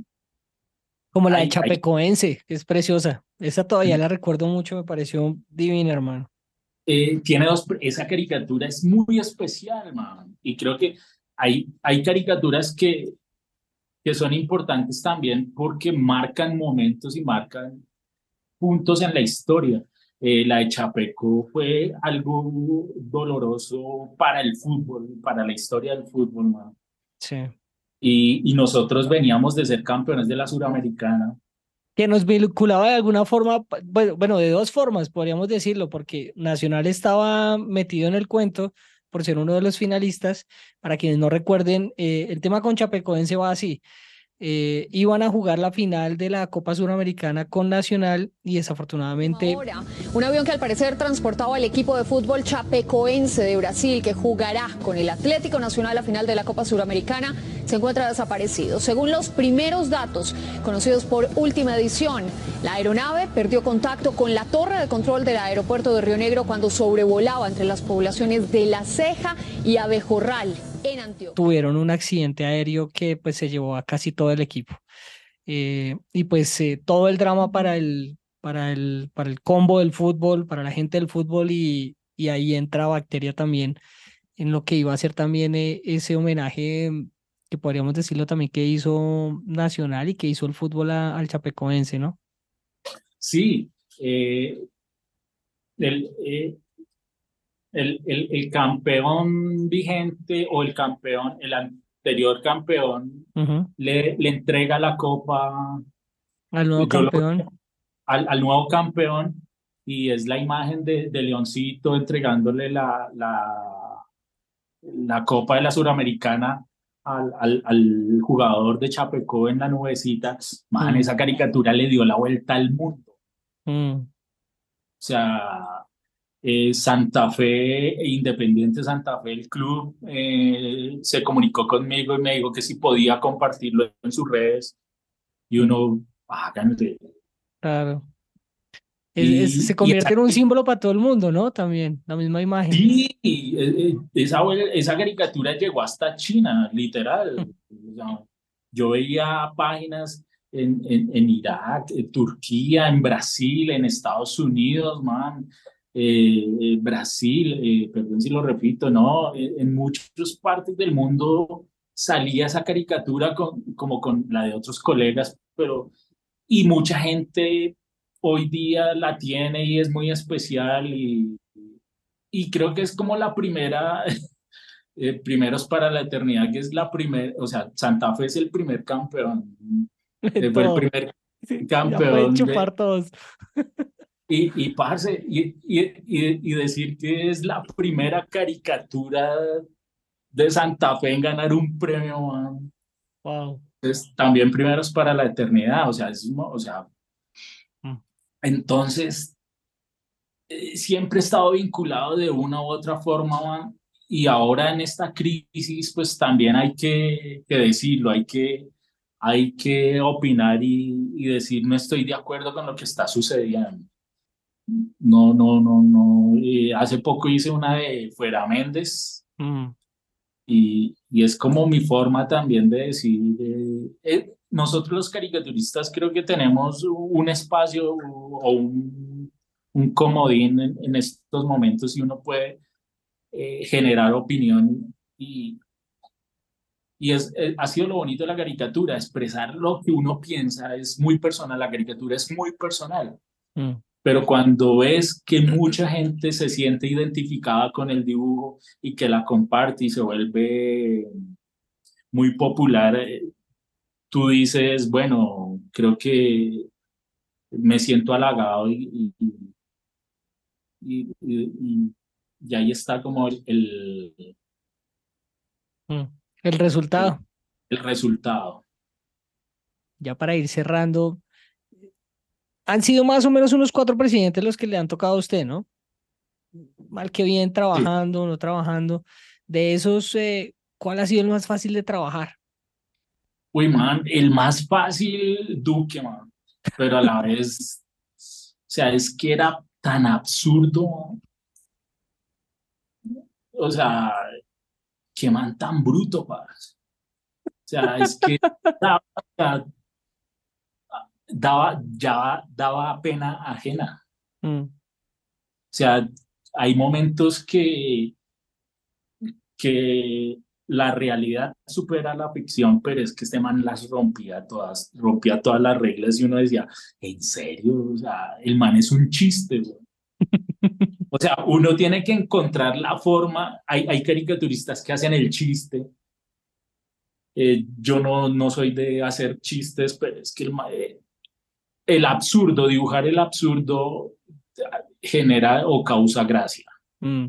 Como la de Ay, ay. Chapecoense, que es preciosa. Esa todavía la recuerdo mucho, me pareció divina, hermano. Eh, tiene dos, esa caricatura es muy especial, man. Y creo que hay, hay caricaturas que, que son importantes también porque marcan momentos y marcan puntos en la historia. Eh, la de Chapeco fue algo doloroso para el fútbol, para la historia del fútbol, man. Sí. Y, y nosotros veníamos de ser campeones de la Suramericana. Que nos vinculaba de alguna forma, bueno, bueno, de dos formas podríamos decirlo, porque Nacional estaba metido en el cuento por ser uno de los finalistas. Para quienes no recuerden, eh, el tema con Chapecoense va así. Eh, iban a jugar la final de la Copa Suramericana con Nacional y desafortunadamente Ahora, un avión que al parecer transportaba al equipo de fútbol chapecoense de Brasil que jugará con el Atlético Nacional la final de la Copa Suramericana se encuentra desaparecido. Según los primeros datos conocidos por última edición, la aeronave perdió contacto con la torre de control del aeropuerto de Río Negro cuando sobrevolaba entre las poblaciones de La Ceja y Abejorral en Antioquia. tuvieron un accidente aéreo que pues se llevó a casi todo el equipo. Eh, y pues eh, todo el drama para el, para el, para el combo del fútbol, para la gente del fútbol y, y ahí entra Bacteria también en lo que iba a ser también eh, ese homenaje mm, que podríamos decirlo también que hizo Nacional y que hizo el fútbol a- al Chapecoense, ¿no? Sí, eh, el, eh, el, el, el campeón vigente o el campeón, el anterior campeón, Ujú. le, le entrega la copa Al nuevo lo- campeón. al, al nuevo campeón y es la imagen de, de Leoncito entregándole la, la, la copa de la Suramericana al, al, al jugador de Chapecó en la nubecita. Man, Mm. esa caricatura le dio la vuelta al mundo. Mm, O sea, eh, Santa Fe, e Independiente Santa Fe, el club, eh, se comunicó conmigo y me dijo que si podía compartirlo en sus redes. Y uno, háganle. claro. Es- es- Y- se y convierte en un símbolo para todo el mundo, ¿no? También, la misma imagen. Sí, eh, eh, esa, esa caricatura llegó hasta China, literal. Yo veía páginas en, en, en Irak, en Turquía, en Brasil, en Estados Unidos, man. Eh, eh, Brasil, eh, perdón si lo repito, no, Eh, en muchas partes del mundo salía esa caricatura con, como con la de otros colegas, pero y mucha gente hoy día la tiene y es muy especial y, y creo que es como la primera, eh, primeros para la eternidad, que es la primera, o sea, Santa Fe es el primer campeón, fue el primer Sí, ya pueden campeón de- todos. y, y, parce, y, y, y, decir que es la primera caricatura de Santa Fe en ganar un premio, man, Wow. pues también primeros para la eternidad, o sea, es, o sea, Mm. entonces eh, siempre he estado vinculado de una u otra forma, man, y ahora en esta crisis, pues también hay que, que decirlo, hay que, hay que opinar y, y, decir no estoy de acuerdo con lo que está sucediendo. No, no, no, no. Eh, hace poco hice una de Fuera Méndez. Mm, y, y es como mi forma también de decir, eh, eh, nosotros los caricaturistas creo que tenemos un espacio o un, un comodín en, en estos momentos y uno puede eh, generar opinión y, y es, eh, ha sido lo bonito de la caricatura, expresar lo que uno piensa es muy personal, la caricatura es muy personal, mm, pero cuando ves que mucha gente se siente identificada con el dibujo y que la comparte y se vuelve muy popular, eh, tú dices, bueno, creo que me siento halagado y, y, y, y- y ahí está como el, el, mm. El resultado, el resultado. ya para ir cerrando, han sido más o menos unos cuatro presidentes los que le han tocado a usted, ¿no? Mal que bien, trabajando, no trabajando. De esos, eh, ¿cuál ha sido el más fácil de trabajar? Uy, man, el más fácil, Duque, man. Pero a la vez, o sea, es que era tan absurdo. O sea, qué man tan bruto, parce. O sea, es que daba, ya daba pena ajena. Mm, O sea, hay momentos que, que la realidad supera la ficción, pero es que este man las rompía todas, rompía todas las reglas y uno decía, ¿en serio? O sea, el man es un chiste, güey. O sea, uno tiene que encontrar la forma, hay, hay caricaturistas que hacen el chiste. Eh, yo no, no soy de hacer chistes, pero es que el, eh, el absurdo, dibujar el absurdo genera o causa gracia, mm,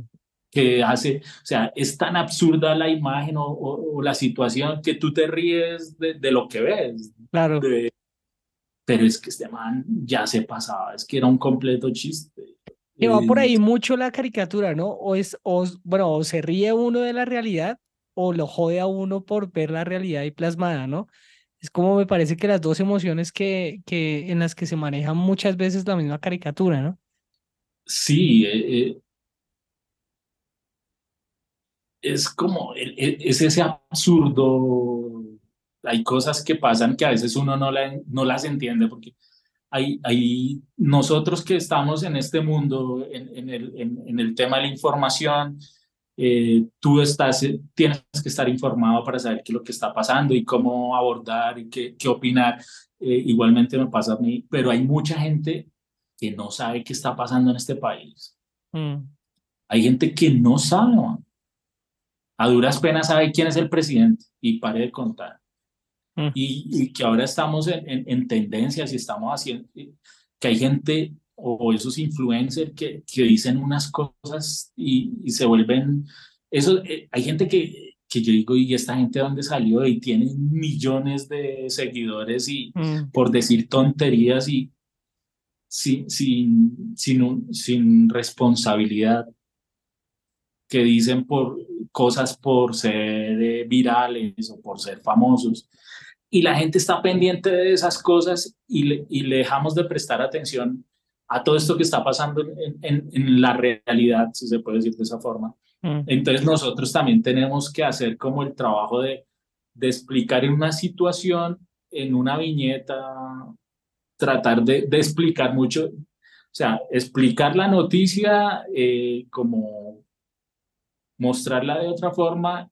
que hace, o sea, es tan absurda la imagen o, o- o la situación que tú te ríes de, de lo que ves, claro. de- pero es que este man ya se pasaba, es que era un completo chiste. Que va por Eh, ahí mucho la caricatura, ¿no? O es, o, bueno, o se ríe uno de la realidad o lo jode a uno por ver la realidad ahí plasmada, ¿no? Es como me parece que las dos emociones que, que en las que se maneja muchas veces la misma caricatura, ¿no? Sí, eh, eh, es como, el- el- es ese absurdo. Hay cosas que pasan que a veces uno no, la- no las entiende porque hay, hay nosotros que estamos en este mundo, en, en el, en, en el tema de la información, eh, tú estás, eh, tienes que estar informado para saber qué es lo que está pasando y cómo abordar y qué, qué opinar. Eh, igualmente me pasa a mí, pero hay mucha gente que no sabe qué está pasando en este país. Mm, Hay gente que no sabe, man. A duras penas sabe quién es el presidente y pare de contar. Mm. Y, y que ahora estamos en, en, en tendencias y estamos haciendo, que hay gente o esos influencers que, que dicen unas cosas y, y se vuelven, eso, eh, hay gente que, que yo digo, ¿y esta gente dónde salió? Y tiene millones de seguidores y mm, por decir tonterías y sin, sin, sin, un- sin responsabilidad que dicen por cosas por ser eh, virales o por ser famosos. Y la gente está pendiente de esas cosas y le, y le dejamos de prestar atención a todo esto que está pasando en, en, en la realidad, si se puede decir de esa forma. mm, Entonces nosotros también tenemos que hacer como el trabajo de, de explicar en una situación, en una viñeta, tratar de, de explicar mucho, o sea, explicar la noticia eh, como mostrarla de otra forma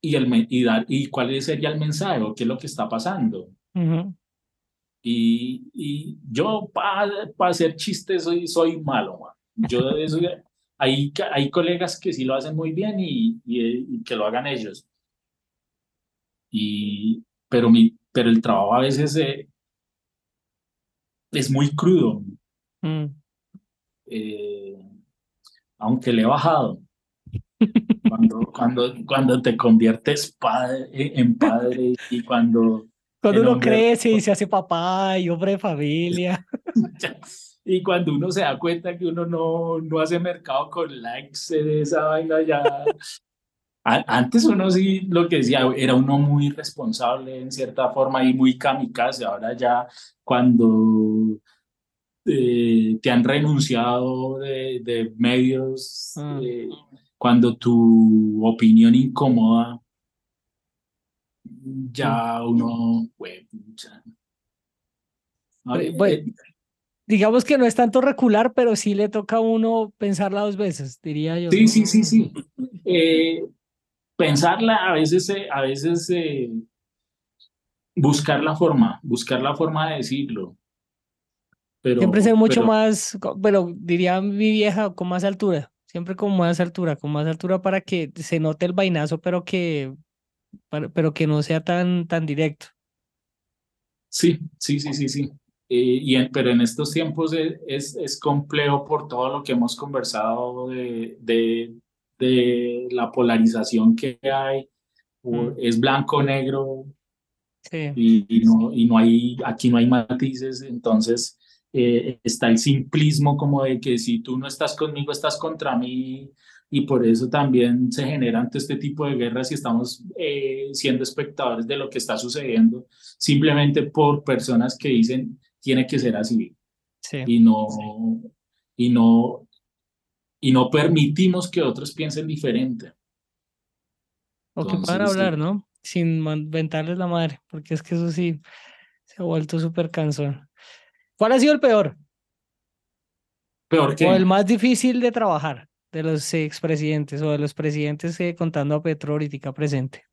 y, el, y, dar, y cuál sería el mensaje o qué es lo que está pasando. ujú. Y, y yo para hacer chistes soy, soy malo, man. Yo eso, hay, hay colegas que sí lo hacen muy bien y, y, y que lo hagan ellos. Y, pero, mi, pero el trabajo a veces eh, es muy crudo, Mm, eh, aunque le he bajado. Cuando, cuando, cuando te conviertes padre, en padre y cuando Cuando uno crece y se hace papá y hombre de familia. Y cuando uno se da cuenta que uno no, no hace mercado con likes de esa vaina, ya, Antes uno sí, lo que decía, era uno muy responsable en cierta forma y muy kamikaze. Ahora ya cuando eh, te han renunciado de, de medios, Mm. eh, cuando tu opinión incomoda, ya uno, pucha. Ahora, Pero, bueno, eh, Digamos que no es tanto recular, pero sí le toca a uno pensarla dos veces, diría yo. Sí, sí, sí, sí. Eh, pensarla, a veces, eh, a veces eh, buscar la forma, buscar la forma de decirlo. Pero, Siempre ser mucho pero más, bueno, diría mi vieja, con más altura. Siempre con más altura, con más altura para que se note el vainazo, pero que, pero que no sea tan, tan directo. sí, sí, sí, sí, sí. Eh, y en- pero en estos tiempos es, es, es complejo por todo lo que hemos conversado de, de, de la polarización que hay. Mm. Es blanco-negro, Sí, y, y no, y no hay, aquí no hay matices, entonces eh, está el simplismo como de que si tú no estás conmigo, estás contra mí, y por eso también se generan todo este tipo de guerras y estamos eh, siendo espectadores de lo que está sucediendo, simplemente por personas que dicen tiene que ser así, sí. y no, y no, y no permitimos que otros piensen diferente. O que puedan hablar, ¿no? Sin mentarles la madre, porque es que eso sí se ha vuelto súper cansón. ¿Cuál ha sido el peor Peor o que... el más difícil de trabajar de los expresidentes o de los presidentes eh, contando a Petro ahorita presente?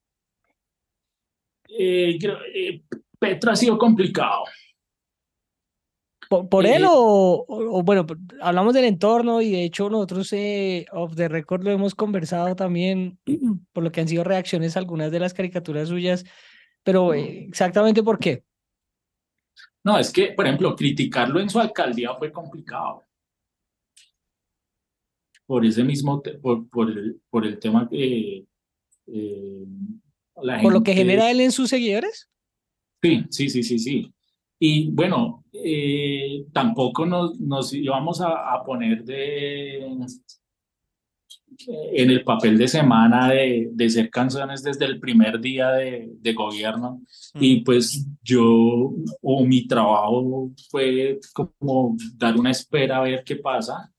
eh, eh, Petro ha sido complicado. ¿Por, por él o, o- o, bueno, hablamos del entorno y de hecho nosotros off the record lo hemos conversado también por lo que han sido reacciones a algunas de las caricaturas suyas, pero eh, exactamente por qué. No, es que, por ejemplo, criticarlo en su alcaldía fue complicado. Por ese mismo, por, por el, por el tema que eh, la Por lo que gente- genera él en sus seguidores. Sí, sí, sí, sí, sí. Y bueno, eh, tampoco nos, nos íbamos a, a poner de, en el papel de semana de, de ser canciones desde el primer día de, de gobierno. Y pues yo, o mi trabajo fue como dar una espera a ver qué pasa.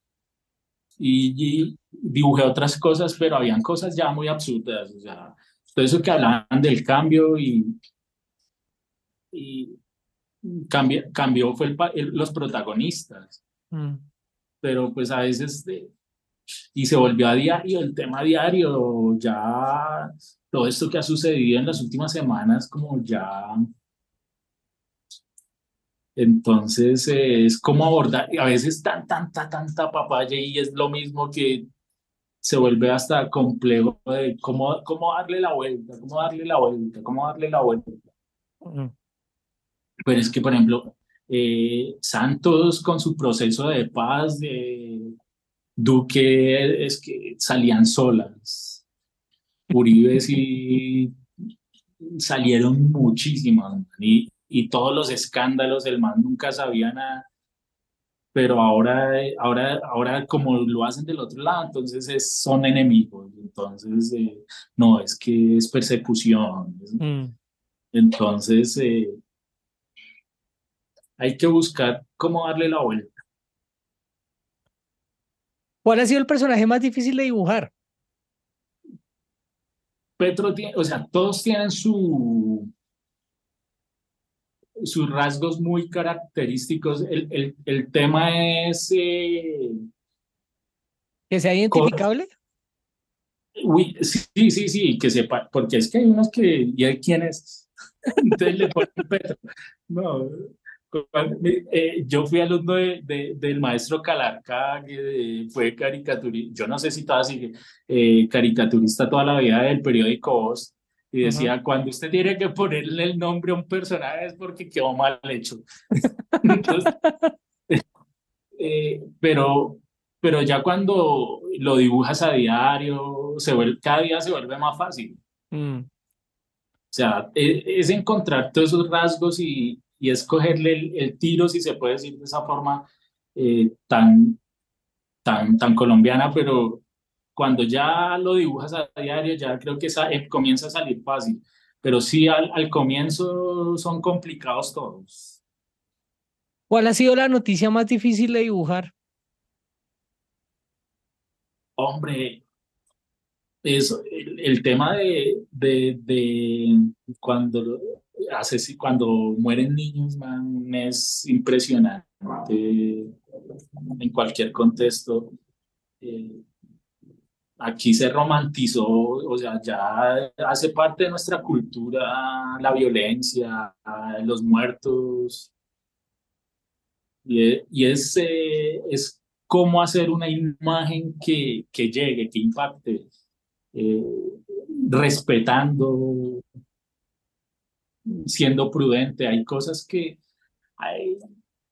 Y, y dibujé otras cosas, pero habían cosas ya muy absurdas. O sea, todo eso que hablaban del cambio y, y cambia, cambió fue el el- los protagonistas. Mm. Pero pues a veces, eh, y se volvió a diario, el tema diario, ya todo esto que ha sucedido en las últimas semanas, como ya entonces, eh, es como abordar, y a veces tan, tanta, tanta papaya y es lo mismo que se vuelve hasta complejo de cómo, cómo darle la vuelta, cómo darle la vuelta, cómo darle la vuelta. Mm. Pero es que, por ejemplo, eh, Santos con su proceso de paz, de Duque, es que salían solas. Uribe sí salieron muchísimas, y, y todos los escándalos, el man nunca sabía nada. Pero ahora, ahora, ahora como lo hacen del otro lado, entonces es- son enemigos. Entonces, eh, no, es que es persecución. es- Mm. entonces, eh, hay que buscar cómo darle la vuelta. ¿Cuál ha sido el personaje más difícil de dibujar? Petro tiene, o sea, todos tienen su, sus rasgos muy característicos. El, el, el tema es, eh, ¿Que sea identificable? uy, sí, sí, sí, que sepa, porque es que hay unos que, ¿y hay quienes? Entonces le ponen Petro. No, eh, yo fui alumno de, de- del maestro Calarca, que fue caricaturista, yo no sé si todavía sigue, eh, caricaturista toda la vida del periódico Voz, y decía, cuando usted tiene que ponerle el nombre a un personaje es porque quedó mal hecho. Entonces, eh, pero, pero ya cuando lo dibujas a diario, se vuelve, cada día se vuelve más fácil. Mm. O sea, e- es, encontrar todos esos rasgos y, y escogerle el, el tiro, si se puede decir de esa forma, eh, tan, tan, tan colombiana, pero cuando ya lo dibujas a diario, ya creo que eh, comienza a salir fácil. Pero sí, al, al comienzo son complicados todos. ¿Cuál ha sido la noticia más difícil de dibujar? Hombre, eso, el, el tema de, de, de cuando, hace, cuando mueren niños, man, es impresionante en cualquier contexto. Eh, aquí se romantizó, o sea, ya hace parte de nuestra cultura la violencia, los muertos. Y, y es, eh, es cómo hacer una imagen que, que llegue, que impacte, eh, respetando, siendo prudente. Hay cosas que hay,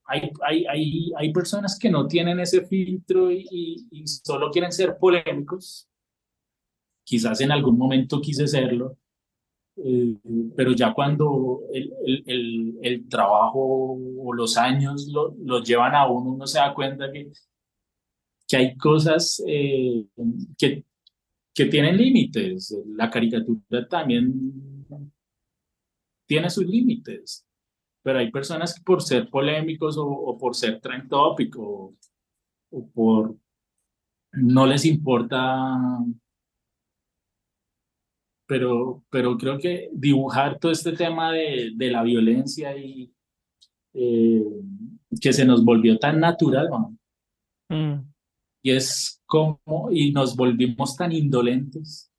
hay, hay, hay, hay personas que no tienen ese filtro y, y, solo quieren ser polémicos. Quizás en algún momento quise serlo, eh, pero ya cuando el, el, el, el, trabajo o los años lo, lo, llevan a uno, uno se da cuenta que, que hay cosas eh, que, que tienen límites. La caricatura también tiene sus límites pero hay personas que por ser polémicos o, o por ser trend topic o, o, por no les importa pero pero creo que dibujar todo este tema de, de la violencia y eh, que se nos volvió tan natural ¿no? mm. y es como y nos volvimos tan indolentes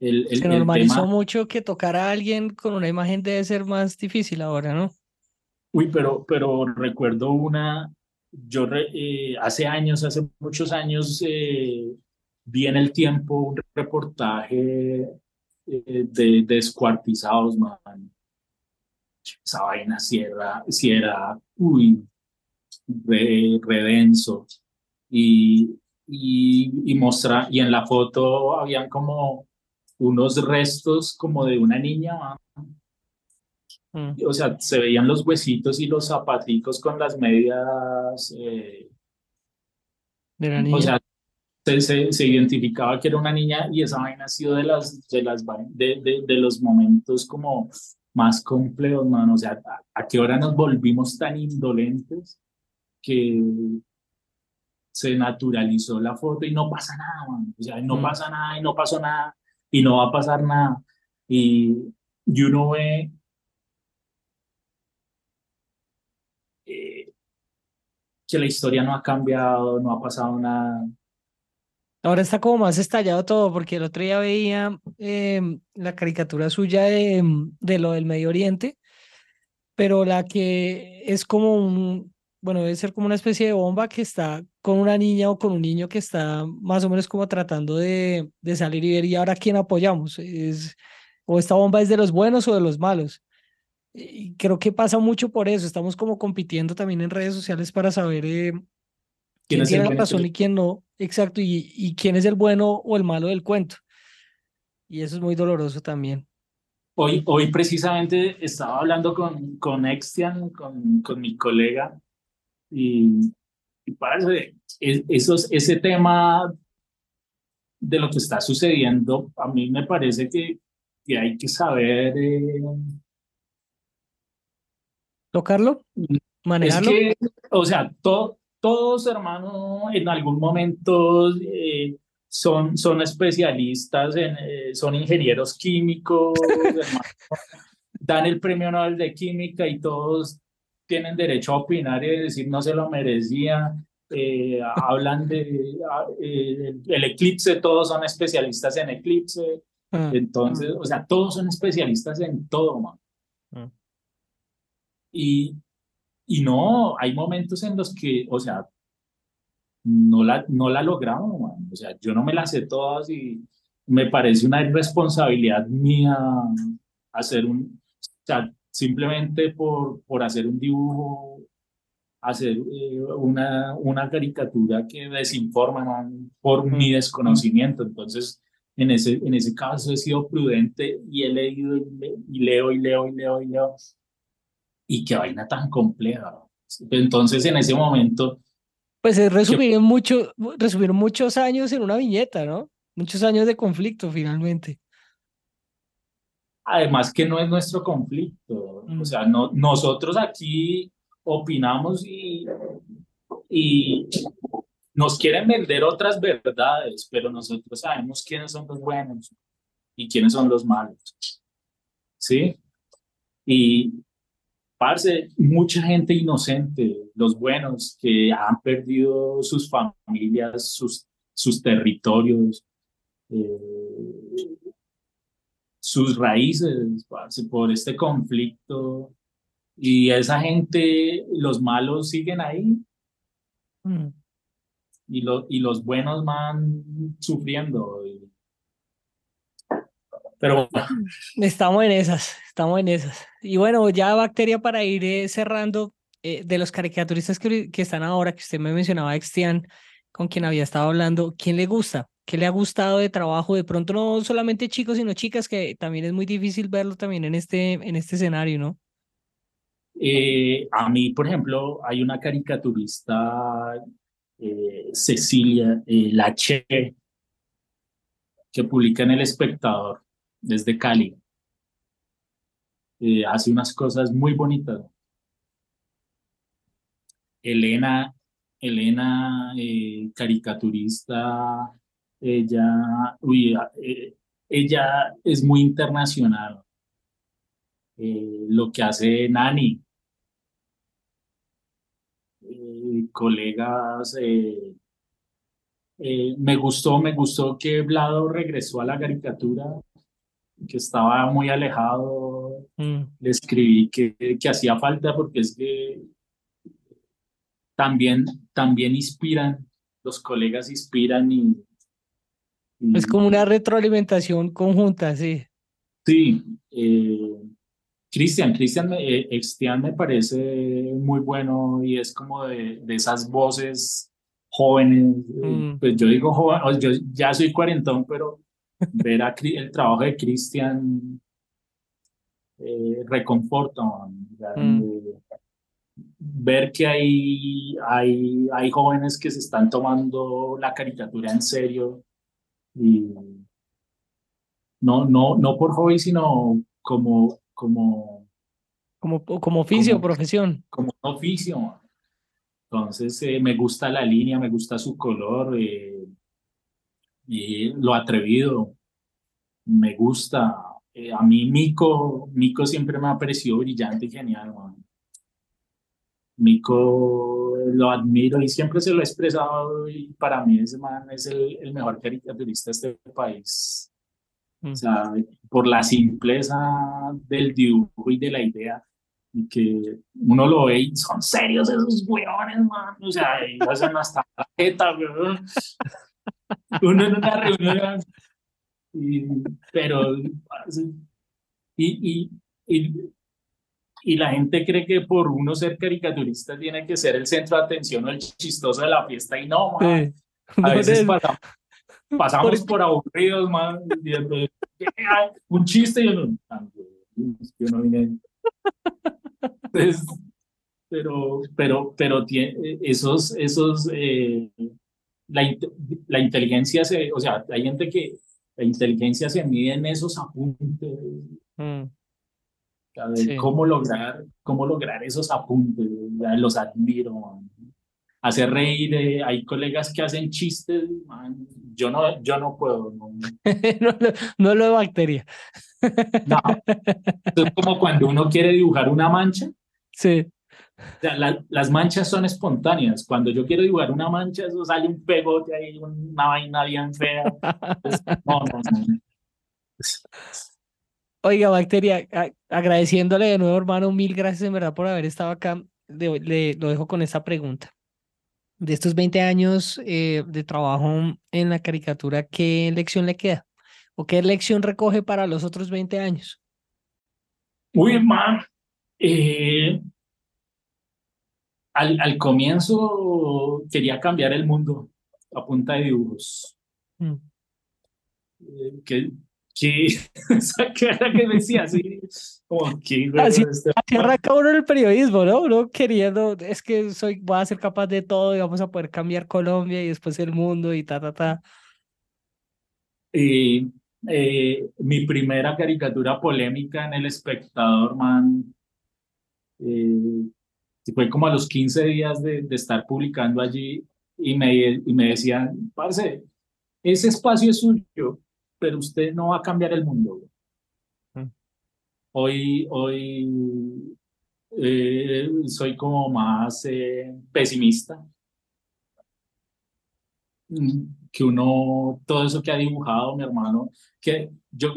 el, el, Se normalizó tema... mucho que tocar a alguien con una imagen debe ser más difícil ahora, ¿no? Uy, pero, pero recuerdo una, yo re, eh, hace años, hace muchos años, eh, vi en el tiempo un reportaje eh, de, descuartizados, man. Esa vaina si era, si era uy, re, redenso. Y, y, y, mostra, y en la foto habían como unos restos como de una niña. Mm. O sea, se veían los huesitos y los zapaticos con las medias. Eh, de la niña. O sea, se, se, identificaba que era una niña y esa vaina ha sido de, las, de, las, de, de, de los momentos como más complejos, man. O sea, ¿a, ¿a, qué hora nos volvimos tan indolentes que se naturalizó la foto y no pasa nada, man. O sea, no mm. pasa nada y no pasó nada y no va a pasar nada. Y, y uno ve eh, que la historia no ha cambiado, no ha pasado nada. Ahora está como más estallado todo, porque el otro día veía eh, la caricatura suya de, de lo del Medio Oriente, pero la que es como un, bueno, debe ser como una especie de bomba que está con una niña o con un niño que está más o menos como tratando de, de salir y ver, ¿y ahora quién apoyamos? Es, ¿O esta bomba es de los buenos o de los malos? Y creo que pasa mucho por eso, estamos como compitiendo también en redes sociales para saber eh, quién, tiene la razón y quién no, exacto, y, y quién es el bueno o el malo del cuento. Y eso es muy doloroso también. Hoy, hoy precisamente estaba hablando con, con Extian, con, con mi colega, y, esos, ese tema de lo que está sucediendo, a mí me parece que, que hay que saber... Eh, ¿Tocarlo? ¿Manejarlo? Es que, o sea, to, todos hermanos en algún momento eh, son, son especialistas, en, eh, son ingenieros químicos, hermano, dan el premio Nobel de Química y todos tienen derecho a opinar y decir no se lo merecía. Eh, hablan de eh, el eclipse, todos son especialistas en eclipse. Ah. Entonces, o sea, todos son especialistas en todo, man. Ah. Y, y no, hay momentos en los que, o sea, no la, no la logramos, man. O sea, yo no me las sé todas y me parece una irresponsabilidad mía hacer un, o sea, simplemente por, por hacer un dibujo, hacer eh, una, una caricatura que desinforma por mi desconocimiento. Entonces, en ese, en ese caso he sido prudente y he leído y, leo y leo y leo y leo. Y qué vaina tan compleja. Entonces, en ese momento... Pues es resumir, mucho, resumir muchos años en una viñeta, ¿no? Muchos años de conflicto finalmente. Además que no es nuestro conflicto. O Mm. sea, no, nosotros aquí opinamos y, y nos quieren vender otras verdades, pero nosotros sabemos quiénes son los buenos y quiénes son los malos. ¿Sí? Y, parce, mucha gente inocente, los buenos que han perdido sus familias, sus, sus territorios, eh, sus raíces, parce, por este conflicto. Y esa gente, los malos siguen ahí Mm. y, lo- y los buenos van sufriendo. y- Pero bueno, Estamos en esas, estamos en esas. Y bueno, ya Bacteria para ir eh, cerrando, eh, de los caricaturistas que, que están ahora, que usted me mencionaba, Extian, con quien había estado hablando, ¿quién le gusta? ¿Qué le ha gustado de trabajo? De pronto no solamente chicos, sino chicas, que también es muy difícil verlo también en este, en este escenario, ¿no? eh, a mí, por ejemplo, hay una caricaturista, eh, Cecilia eh, Lache, que publica en El Espectador desde Cali. Hace unas cosas muy bonitas. Elena, Elena, caricaturista, ella, uy, eh, ella es muy internacional. Eh, lo que hace Nani, eh, colegas, me gustó, me gustó que Vlado regresó a la caricatura, que estaba muy alejado, Mm. le escribí que, que hacía falta porque es que también, también inspiran, los colegas inspiran y- Es como una retroalimentación conjunta, sí. Sí, eh, Cristian, Cristian me- eh, Extian me parece muy bueno y es como de, de esas voces jóvenes. eh, Mm. Pues yo digo joven, yo ya soy cuarentón, pero ver a el trabajo de Cristian eh, reconforta. Mm. eh, ver que hay, hay, hay jóvenes que se están tomando la caricatura en serio y no, no, no por hobby, sino como, como, Como, como oficio, Como- profesión. como oficio. Entonces, eh, me gusta la línea, me gusta su color, eh, y lo atrevido, me gusta. Eh, a mí Mico, Mico siempre me ha parecido brillante y genial. man. Mico lo admiro y siempre se lo he expresado y para mí ese man es el, el mejor caricaturista de este país. O sea, por la simpleza del dibujo y de la idea, y que uno lo ve y son serios esos hueones, man. O sea, ellos hacen hasta la jeta, weón. Uno en una reunión, y, pero, y, y, y, y la gente cree que por uno ser caricaturista tiene que ser el centro de atención o el chistoso de la fiesta, y no, man. Sí. A veces pasamos, pasamos Porque- por aburridos, man. diciendo, "¿Qué hay? Un chiste y uno, "Ah, güey, es que yo no vine". Entonces, pero, pero, pero tie- esos, esos, eh, la, la inteligencia se, o sea, hay gente que la inteligencia se mide en esos apuntes, Mm. Sí. cómo lograr, cómo lograr esos apuntes, los admiro, man. Hacer reír, eh, hay colegas que hacen chistes, man, yo no, yo no puedo, no, no, lo- no lo de bacteria. no. Es como cuando uno quiere dibujar una mancha, Sí. o sea, la- las manchas son espontáneas, cuando yo quiero dibujar una mancha, eso sale un pegote ahí, una vaina bien fea, Entonces, no, no, no. Oiga, Bacteria, agradeciéndole de nuevo, hermano, mil gracias en verdad por haber estado acá. Le, le- lo dejo con esta pregunta. De estos 20 años eh, de trabajo en la caricatura, ¿qué lección le queda? ¿O qué lección recoge para los otros 20 años? Uy, man. eh, al, al comienzo quería cambiar el mundo a punta de dibujos. Mm. Eh, que, ¿qué? Esa cara que decía así, como, ¿qué? Así- este Así arranca uno el periodismo, ¿no? Uno queriendo, es que soy, voy a ser capaz de todo y vamos a poder cambiar Colombia y después el mundo y ta, ta, ta. Y eh, mi primera caricatura polémica en El Espectador, man, eh, fue como a los 15 días de, de estar publicando allí y me, y me decían, parce, ese espacio es suyo, pero usted no va a cambiar el mundo. Mm. Hoy, hoy eh, soy como más eh, pesimista. Mm, que uno, todo eso que ha dibujado mi hermano, que yo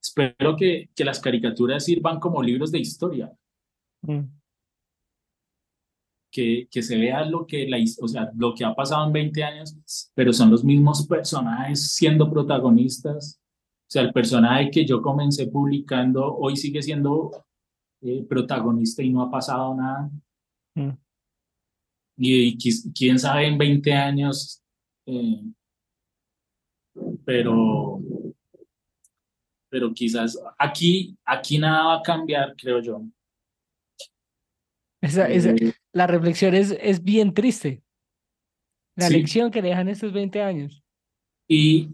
espero que, que las caricaturas sirvan como libros de historia, Mm. Que, que se vea lo que, la, o sea, lo que ha pasado en 20 años, pero son los mismos personajes siendo protagonistas. O sea, el personaje que yo comencé publicando hoy sigue siendo eh, protagonista y no ha pasado nada. Mm. Y, y quién sabe en 20 años, eh, pero, pero quizás aquí, aquí nada va a cambiar, creo yo. Esa, esa- Eh, la reflexión es, es bien triste. La Sí. lección que le dejan estos 20 años. Y,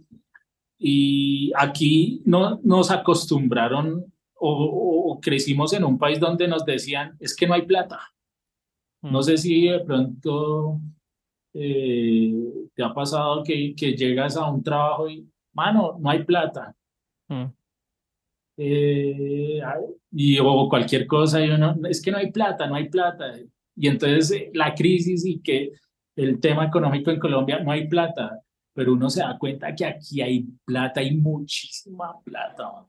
y aquí no, nos acostumbraron o, o- o crecimos en un país donde nos decían, es que no hay plata. No Mm. sé si de pronto eh, te ha pasado que, que llegas a un trabajo y, mano, no hay plata. Mm. Eh, y, o cualquier cosa, y uno, es que no hay plata, no hay plata. Y entonces eh, la crisis y que el tema económico en Colombia, no hay plata, pero uno se da cuenta que aquí hay plata, hay muchísima plata.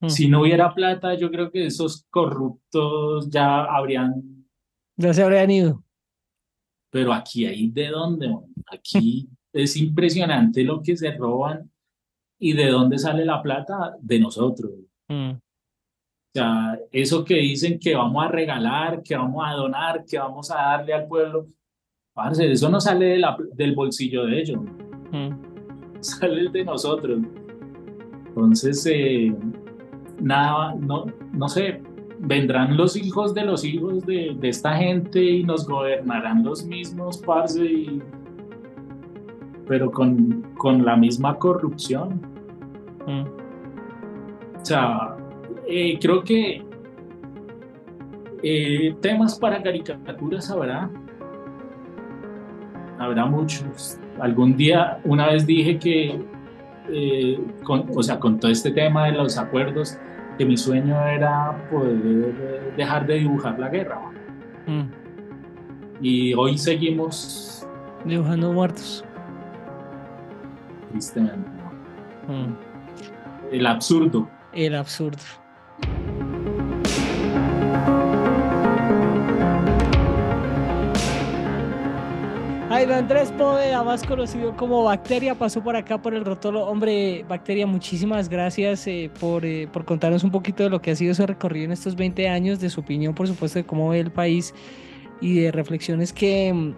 Mm. Si no hubiera plata, yo creo que esos corruptos ya habrían Ya se habrían ido. pero aquí hay de dónde, man. aquí es impresionante lo que se roban y de dónde sale la plata de nosotros. Mm. O sea, eso que dicen que vamos a regalar, que vamos a donar, que vamos a darle al pueblo, parce, eso no sale de la- del bolsillo de ellos, Mm. sale de nosotros. Entonces, eh, nada, no, no sé, vendrán los hijos de los hijos de, de esta gente y nos gobernarán los mismos, parce, y- pero con, con la misma corrupción. Mm. O sea, eh, creo que eh, temas para caricaturas habrá. Habrá muchos. Algún día, una vez dije que, eh, con, o sea, con todo este tema de los acuerdos, que mi sueño era poder dejar de dibujar la guerra. Mm. Y hoy seguimos, Dibujando muertos. tristemente. Mm. el absurdo. El absurdo. Jaime Andrés Poveda, más conocido como Bacteria, pasó por acá por el Rotolo. Hombre, Bacteria, muchísimas gracias eh, por, eh, por contarnos un poquito de lo que ha sido su recorrido en estos 20 años, de su opinión, por supuesto, de cómo ve el país y de reflexiones que,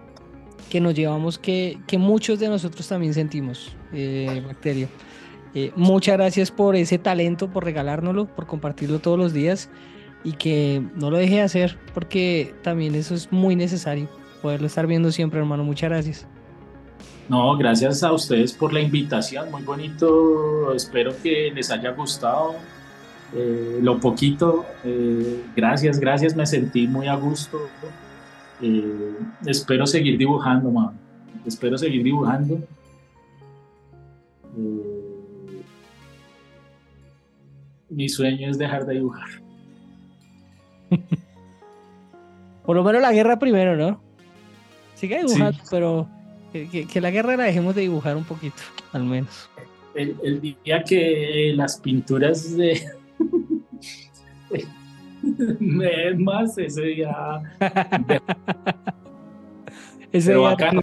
que nos llevamos, que, que muchos de nosotros también sentimos, eh, Bacteria. Eh, muchas gracias por ese talento, por regalárnoslo, por compartirlo todos los días y que no lo deje de hacer porque también eso es muy necesario, poderlo estar viendo siempre, hermano. Muchas gracias. No, gracias a ustedes por la invitación, muy bonito, espero que les haya gustado eh, lo poquito, eh, gracias, gracias, me sentí muy a gusto, espero seguir dibujando, man. espero seguir dibujando. Mi sueño es dejar de dibujar. Por lo menos la guerra primero, ¿no? Sigue dibujando, Sí. pero que la guerra la dejemos de dibujar un poquito, al menos. El, el día que las pinturas de... me den más ese día Ese Pero día- bacano.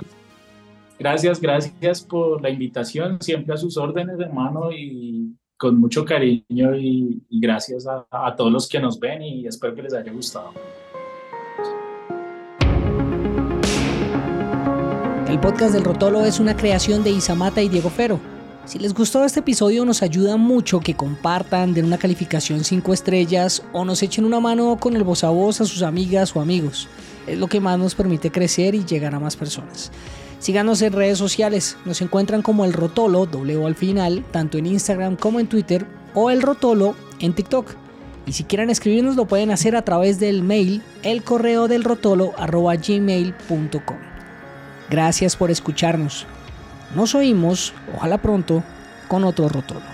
Gracias, gracias por la invitación, siempre a sus órdenes, hermano, y con mucho cariño y, gracias a, a todos los que nos ven y espero que les haya gustado. El podcast del Rotolo es una creación de Isamata y Diego Fero. Si les gustó este episodio nos ayuda mucho que compartan, den una calificación 5 estrellas o nos echen una mano con el voz a voz a sus amigas o amigos. Es lo que más nos permite crecer y llegar a más personas. Síganos en redes sociales, nos encuentran como el Rotolo, al final, tanto en Instagram como en Twitter, o el Rotolo en TikTok. Y si quieren escribirnos lo pueden hacer a través del mail el correo del rotolo gmail.com. Gracias por escucharnos. Nos oímos, ojalá pronto, con otro rotolo.